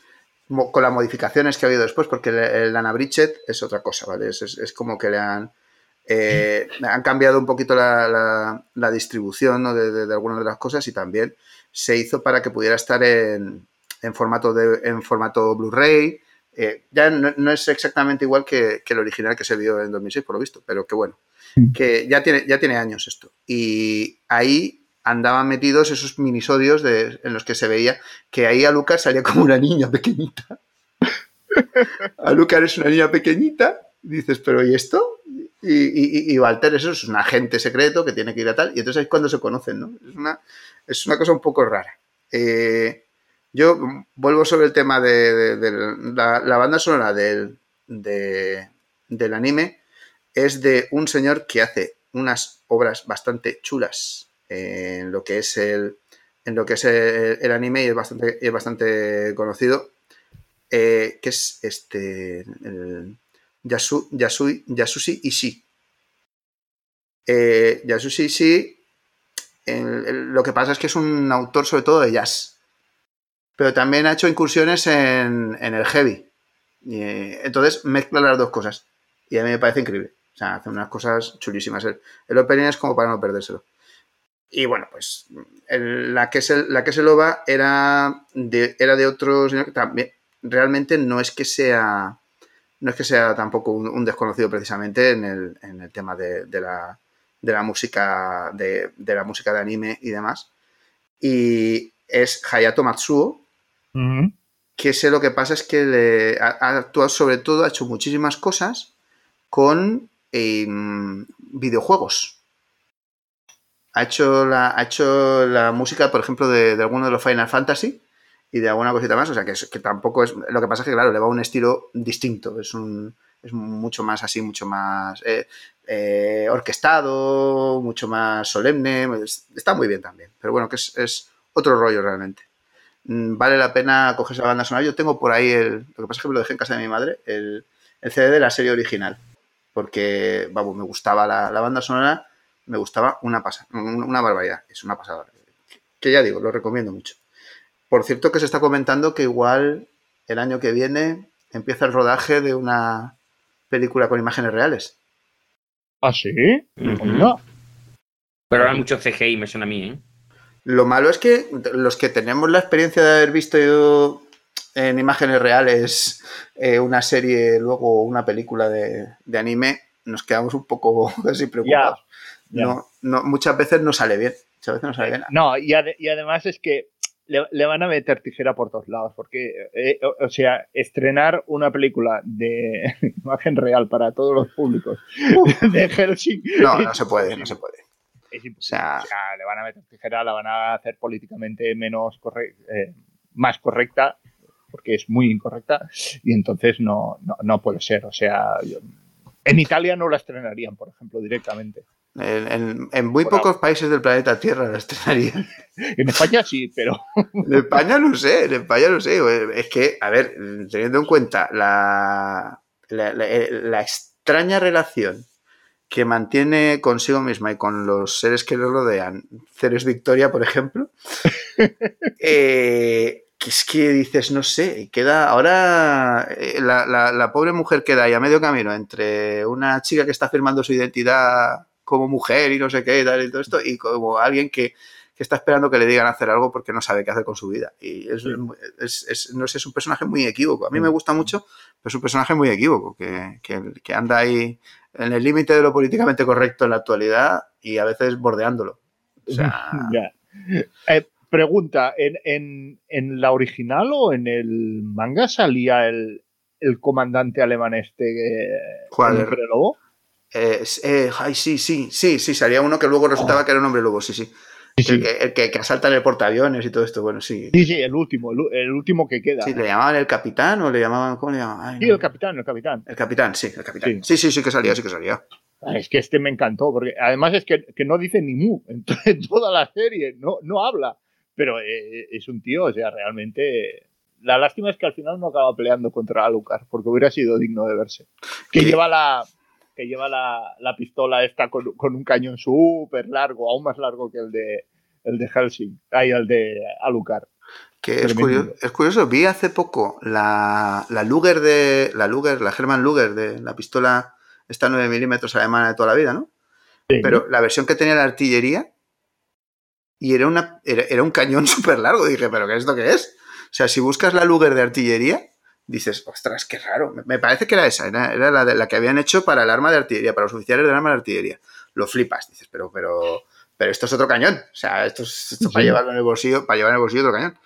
con las modificaciones que ha habido después, porque el, Anna Bridget es otra cosa, ¿vale? Es, como que le han, eh, han cambiado un poquito la, distribución de, algunas de las cosas y también se hizo para que pudiera estar en, formato, de, en formato Blu-ray. Eh, ya no, es exactamente igual que, el original que se vio en 2006, por lo visto, pero que bueno, mm. que ya tiene, ya tiene años esto. Y ahí andaban metidos esos minisodios en los que se veía que ahí a Lucas salía como una niña pequeñita. a Lucas es una niña pequeñita, dices, pero ¿y esto? Y, Walter, eso es un agente secreto que tiene que ir a tal, y entonces es cuando se conocen, ¿no? Es una, es una cosa un poco rara. Eh, yo vuelvo sobre el tema de, la, banda sonora del, del anime, es de un señor que hace unas obras bastante chulas en lo que es el, en lo que es el, anime y es bastante, es bastante conocido, eh, que es este el Yasu, Yasushi Ishii. Eh, Yasushi Ishii, lo que pasa es que es un autor sobre todo de jazz, pero también ha hecho incursiones en, el heavy. Eh, entonces mezcla las dos cosas y a mí me parece increíble. O sea, hace unas cosas chulísimas. El, el opening es como para no perdérselo. Y bueno, pues la, que es el, la que se loba era de, era de otros. También, realmente no es que sea. No es que sea tampoco un, desconocido precisamente en el, en el tema de, la, de, la, música de, la música de anime y demás. Y es Hayato Matsuo, que sé lo que pasa es que le ha, actuado sobre todo, ha hecho muchísimas cosas con em, videojuegos ha hecho la, ha hecho la música, por ejemplo, de, de alguno de los Final Fantasy y de alguna cosita más. O sea, que, tampoco es. Lo que pasa es que, claro, le va un estilo distinto. Es un. Es mucho más así, mucho más eh, eh, orquestado, mucho más solemne. Está muy bien también. Pero bueno, que es, otro rollo realmente. Mm, vale la pena coger esa banda sonora. Yo tengo por ahí el. Lo que pasa es que me lo dejé en casa de mi madre, el, el CD de la serie original. Porque, vamos, me gustaba la, la banda sonora me gustaba una pasada, una barbaridad, es una pasada. Que ya digo, lo recomiendo mucho. Por cierto que se está comentando que igual el año que viene empieza el rodaje de una película con imágenes reales.
¿Ah, sí?
No. Pero ahora mucho CGI me suena a mí, ¿eh?
Lo malo es que los que tenemos la experiencia de haber visto en imágenes reales eh, una serie, luego una película de, anime, nos quedamos un poco así preocupados no, no, muchas veces no sale bien. Muchas veces no sale bien.
No, y, además es que le, van a meter tijera por todos lados, porque, eh, o, sea, estrenar una película de imagen real para todos los públicos de Helsinki.
No, no se puede, no se puede.
Es O sea, le van a meter tijera, la van a hacer políticamente menos eh, más correcta, porque es muy incorrecta, y entonces no, no, puede ser. O sea, en Italia no la estrenarían, por ejemplo, directamente.
En, muy pocos países del planeta Tierra la estrenarían.
En España sí, pero.
En España no sé, en España no sé. Es que, a ver, teniendo en cuenta la, la, extraña relación que mantiene consigo misma y con los seres que lo rodean, Ceres Victoria, por ejemplo, eh, que es que dices, no sé, queda ahora eh, la, la, pobre mujer queda ahí a medio camino entre una chica que está firmando su identidad como mujer y no sé qué y tal y todo esto, y como alguien que, está esperando que le digan hacer algo porque no sabe qué hacer con su vida. Y es, no sé, es un personaje muy equívoco. A mí me gusta mucho, pero es un personaje muy equívoco, que, que, anda ahí en el límite de lo políticamente correcto en la actualidad y a veces bordeándolo. O sea...
Eh, pregunta, ¿en, en, la original o en el manga salía el, el comandante alemán este? Eh,
¿Cuál? ¿El lobo? Eh, eh, ay, sí, sí, sí, sí, salía uno que luego resultaba que era un hombre lobo, sí, sí. El, que, asalta en el portaaviones y todo esto, bueno, sí.
Sí, sí, el último, el, último que queda.
Sí, le llamaban el capitán o le llamaban, ¿cómo le llamaban?
sí, el capitán, el capitán.
El capitán, sí, el capitán. Sí. sí, sí, que salía, sí que salía.
Ah, es que este me encantó, porque además es que, no dice ni mu en, toda la serie, no, no habla, pero eh, es un tío, o sea, realmente... La lástima es que al final no acaba peleando contra Alucard, porque hubiera sido digno de verse. Que lleva la, que lleva la, pistola esta con, un cañón súper largo, aún más largo que el de, el de Helsing, ahí el de Alucard.
Que es curioso, es curioso, vi hace poco la, la Luger de. La Luger, la Hermann Luger de la pistola esta 9 milímetros alemana de toda la vida, ¿no? Pero la versión que tenía la artillería y era, una, era, un cañón súper largo. Dije, ¿pero qué es esto que es? O sea, si buscas la Luger de artillería, dices, ostras, qué raro. Me parece que era esa, era, la, de, la que habían hecho para el arma de artillería, para los oficiales del arma de artillería. Lo flipas, dices, pero, pero, pero esto es otro cañón. O sea, esto es para llevarlo en el bolsillo, para llevar en el bolsillo otro cañón.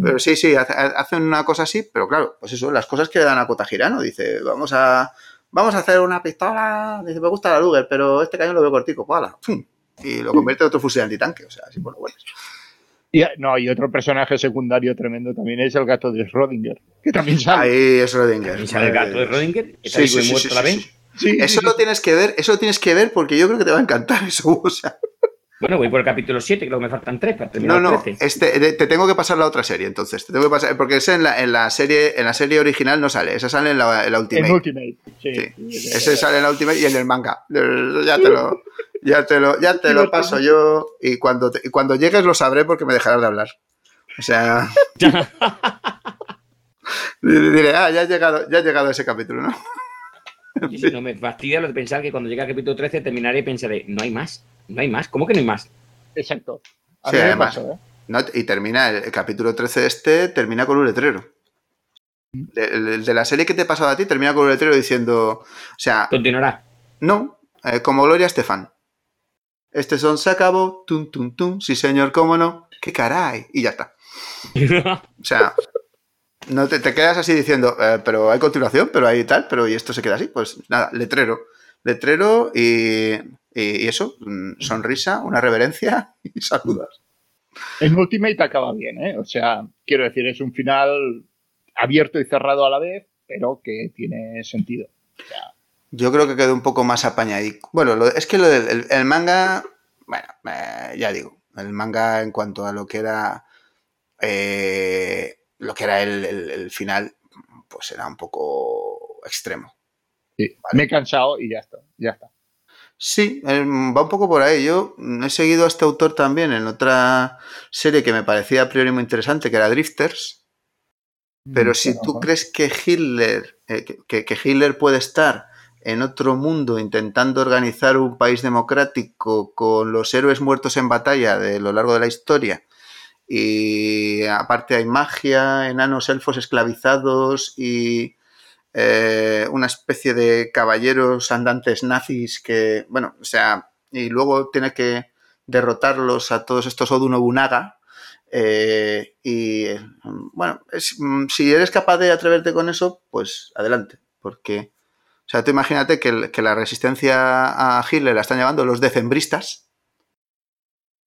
Pero sí, sí, hacen una cosa así, pero claro, pues eso, las cosas que le dan a Cota Girano. Dice, vamos a, vamos a hacer una pistola. Dice, me gusta la Luger, pero este cañón lo veo cortico. Pues, y lo convierte en otro fusil antitanque. O sea, así por lo bueno.
Y, no, y otro personaje secundario tremendo también es el gato de Schrödinger, que también sale.
Ahí es Schrödinger.
sale el gato de Schrödinger? Sí, sí, sí,
sí, eso lo tienes que ver, eso lo tienes que ver porque yo creo que te va a encantar eso. O sea.
Bueno, voy por el capítulo 7, creo que me faltan 3 para terminar.
No, no, este, te tengo que pasar la otra serie, entonces. Te tengo que pasar, porque ese en la, en la, serie, en la serie original no sale, esa sale en la, en la Ultimate.
En Ultimate, sí.
Ese sale en la Ultimate y en el manga. Ya te lo, ya te lo, ya te lo paso yo y cuando, cuando llegues lo sabré porque me dejarás de hablar. O sea. diré, ah, ya ha llegado, ya ha llegado ese capítulo, ¿no?
Sí, no me fastidia lo de pensar que cuando llegue al capítulo 13 terminaré y pensaré, no hay más. No hay más. ¿Cómo que no hay más?
Exacto.
sí, además, ¿eh? y termina el, capítulo 13 este, termina con un letrero. Mm. El, de la serie que te he pasado a ti termina con un letrero diciendo, o sea...
Continuará.
No, eh, como Gloria Estefan. Este son se acabó, tum, tum, tum, sí señor, cómo no, qué caray, y ya está. o sea, no te, quedas así diciendo, eh, pero hay continuación, pero hay tal, pero y esto se queda así, pues nada, letrero. Letrero y y, eso, mm, sonrisa, una reverencia y saludas.
En Ultimate acaba bien, ¿eh? O sea, quiero decir, es un final abierto y cerrado a la vez, pero que tiene sentido.
Yo creo que quedó un poco más apañadico. Bueno, es que lo del el, manga, bueno, eh, ya digo, el manga en cuanto a lo que era eh, lo que era el, final, pues era un poco extremo.
Sí, me he cansado y ya está, ya está.
Sí, va un poco por ahí. Yo he seguido a este autor también en otra serie que me parecía a priori muy interesante, que era Drifters. Pero mm, si tú crees que Hitler, eh, que, que, Hitler puede estar en otro mundo intentando organizar un país democrático con los héroes muertos en batalla de lo largo de la historia, y aparte hay magia, enanos, elfos esclavizados y eh, una especie de caballeros andantes nazis que, bueno, o sea, y luego tiene que derrotarlos a todos estos Odu Nobunaga. Eh, y bueno, si eres capaz de atreverte con eso, pues adelante, porque, sea, tú imagínate que, que la resistencia a Hitler la están llevando los decembristas,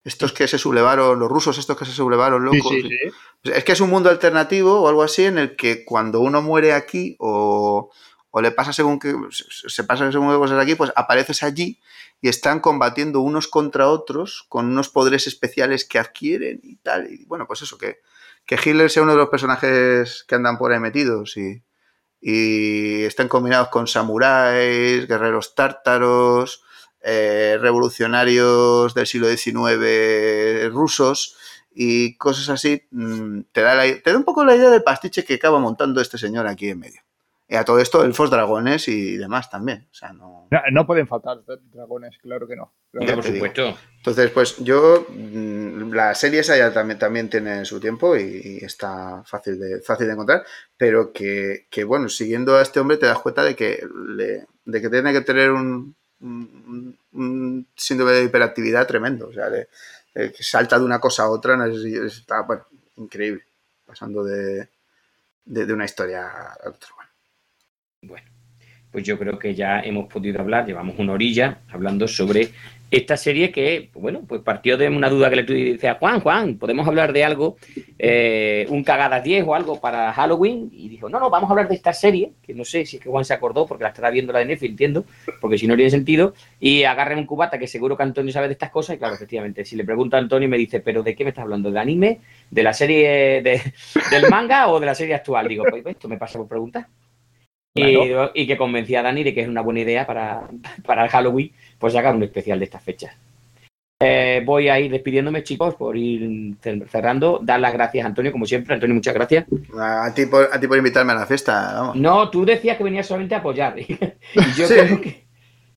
estos que se sublevaron, los rusos estos que se sublevaron locos. Es que es un mundo alternativo o algo así en el que cuando uno muere aquí o, le pasa según que se pasa según qué cosas aquí, pues apareces allí y están combatiendo unos contra otros con unos poderes especiales que adquieren y tal. Y bueno, pues eso, que, que Hitler sea uno de los personajes que andan por ahí metidos y, y estén combinados con samuráis, guerreros tártaros, eh, revolucionarios del siglo XIX rusos y cosas así, mm, te da, te da un poco la idea del pastiche que acaba montando este señor aquí en medio. Y a todo esto, elfos, dragones y demás también. O sea, no...
no... pueden faltar dragones, claro que no.
por supuesto.
Entonces, pues yo, mm, la serie esa ya también, también tiene su tiempo y, está fácil de, fácil de encontrar, pero que, que, bueno, siguiendo a este hombre te das cuenta de que, de que tiene que tener un, un, síndrome de hiperactividad tremendo. O sea, que salta de una cosa a otra, está bueno, increíble, pasando de, de, una historia a otra.
Bueno. pues yo creo que ya hemos podido hablar, llevamos una orilla hablando sobre esta serie que, bueno, pues partió de una duda que le dice a Juan, Juan, ¿podemos hablar de algo, eh, un cagada 10 o algo para Halloween? Y dijo, no, no, vamos a hablar de esta serie, que no sé si es que Juan se acordó porque la estará viendo la de Netflix, entiendo, porque si no tiene sentido, y agarren un cubata que seguro que Antonio sabe de estas cosas, y claro, efectivamente, si le pregunta a Antonio me dice, ¿pero de qué me estás hablando? ¿De anime? ¿De la serie del manga o de la serie actual? Digo, pues esto me pasa por preguntar. Y, que convencía a Dani de que es una buena idea para, para el Halloween, pues sacar un especial de estas fechas. Eh, voy a ir despidiéndome, chicos, por ir cerrando. Dar las gracias, Antonio, como siempre. Antonio, muchas gracias.
A ti por, a ti por invitarme a la fiesta.
No, tú decías que venías solamente a apoyar. y yo creo que.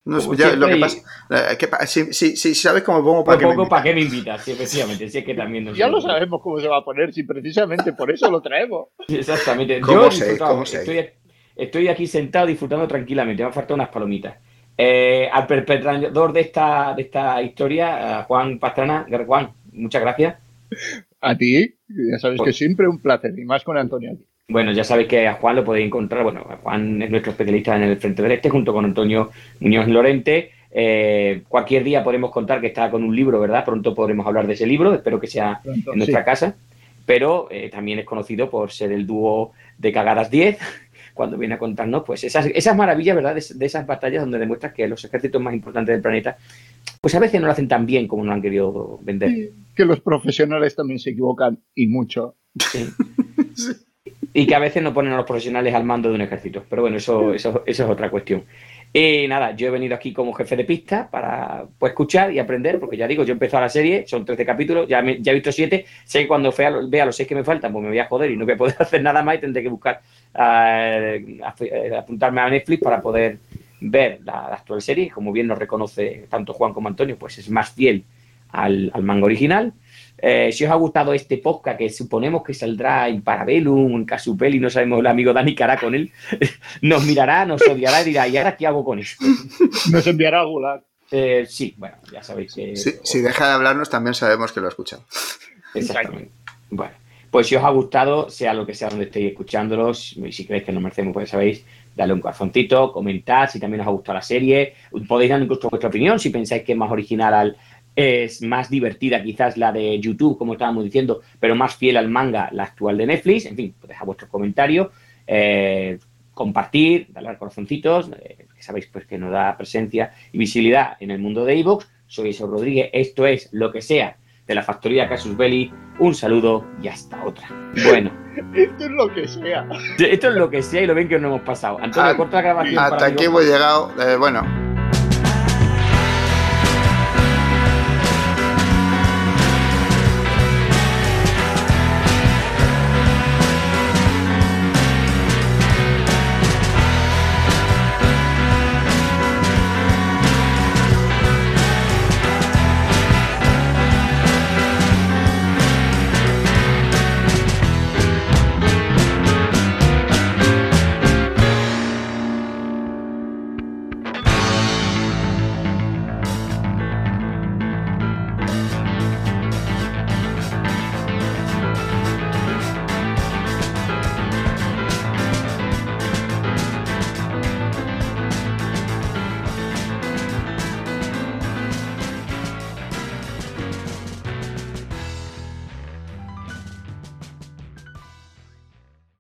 No, ya, lo que pasa, eh, que, si, si, si, sabes cómo pongo
para qué, para qué me invitas, sí, efectivamente, sí, es que también
Ya lo sabemos cómo se va a poner, si precisamente por eso lo traemos.
Exactamente.
¿Cómo yo sé, ¿cómo sé?
Estoy, estoy aquí sentado disfrutando tranquilamente, me han faltado unas palomitas. Eh, al perpetrador de esta, de esta historia, Juan Pastrana, Juan, muchas gracias.
A ti, ya sabes que pues- siempre un placer, y más con Antonio aquí.
Bueno, ya sabéis que a Juan lo podéis encontrar, bueno, Juan es nuestro especialista en el Frente del Este, junto con Antonio Muñoz Lorente. Eh, cualquier día podemos contar que está con un libro, ¿verdad? Pronto podremos hablar de ese libro, espero que sea en nuestra casa. Pero eh, también es conocido por ser el dúo de Cagadas 10, cuando viene a contarnos pues esas, esas maravillas, ¿verdad? De, esas batallas donde demuestras que los ejércitos más importantes del planeta, pues a veces no lo hacen tan bien como lo han querido vender.
que los profesionales también se equivocan y mucho.
Y que a veces no ponen a los profesionales al mando de un ejército. Pero bueno, eso, eso, eso es otra cuestión. Y nada, yo he venido aquí como jefe de pista para pues, escuchar y aprender, porque ya digo, yo he empezado la serie, son 13 capítulos, ya, ya he visto 7, sé que cuando vea los 6 que me faltan, pues me voy a joder y no voy a poder hacer nada más y tendré que buscar eh, apuntarme a Netflix para poder ver la, actual serie. Como bien nos reconoce tanto Juan como Antonio, pues es más fiel al, al manga original. Eh, si os ha gustado este podcast, que suponemos que saldrá en Parabellum, en Casupel, no sabemos el amigo Dani Cara con él, nos mirará, nos odiará y dirá, ¿y ahora qué hago con esto?
Nos enviará a Gulag.
Eh, sí, bueno, ya sabéis que...
si deja de hablarnos, también sabemos que lo ha escuchado.
Exactamente. Bueno, pues si os ha gustado, sea lo que sea donde estéis escuchándolos, y si creéis que nos merecemos, pues sabéis, dale un corazoncito, comentad si también os ha gustado la serie, podéis dar incluso vuestra opinión si pensáis que es más original al, es más divertida quizás la de YouTube, como estábamos diciendo, pero más fiel al manga la actual de Netflix. En fin, deja vuestros comentarios, eh, compartir, darle corazoncitos, eh, que sabéis pues que nos da presencia y visibilidad en el mundo de Evox. Soy Eso Rodríguez, esto es lo que sea de la factoría Casus Belli. Un saludo y hasta otra. Bueno.
esto es lo que sea.
Esto es lo que sea y lo ven que nos hemos pasado. Antonio, corta la grabación.
Hasta aquí hemos llegado. Eh, bueno,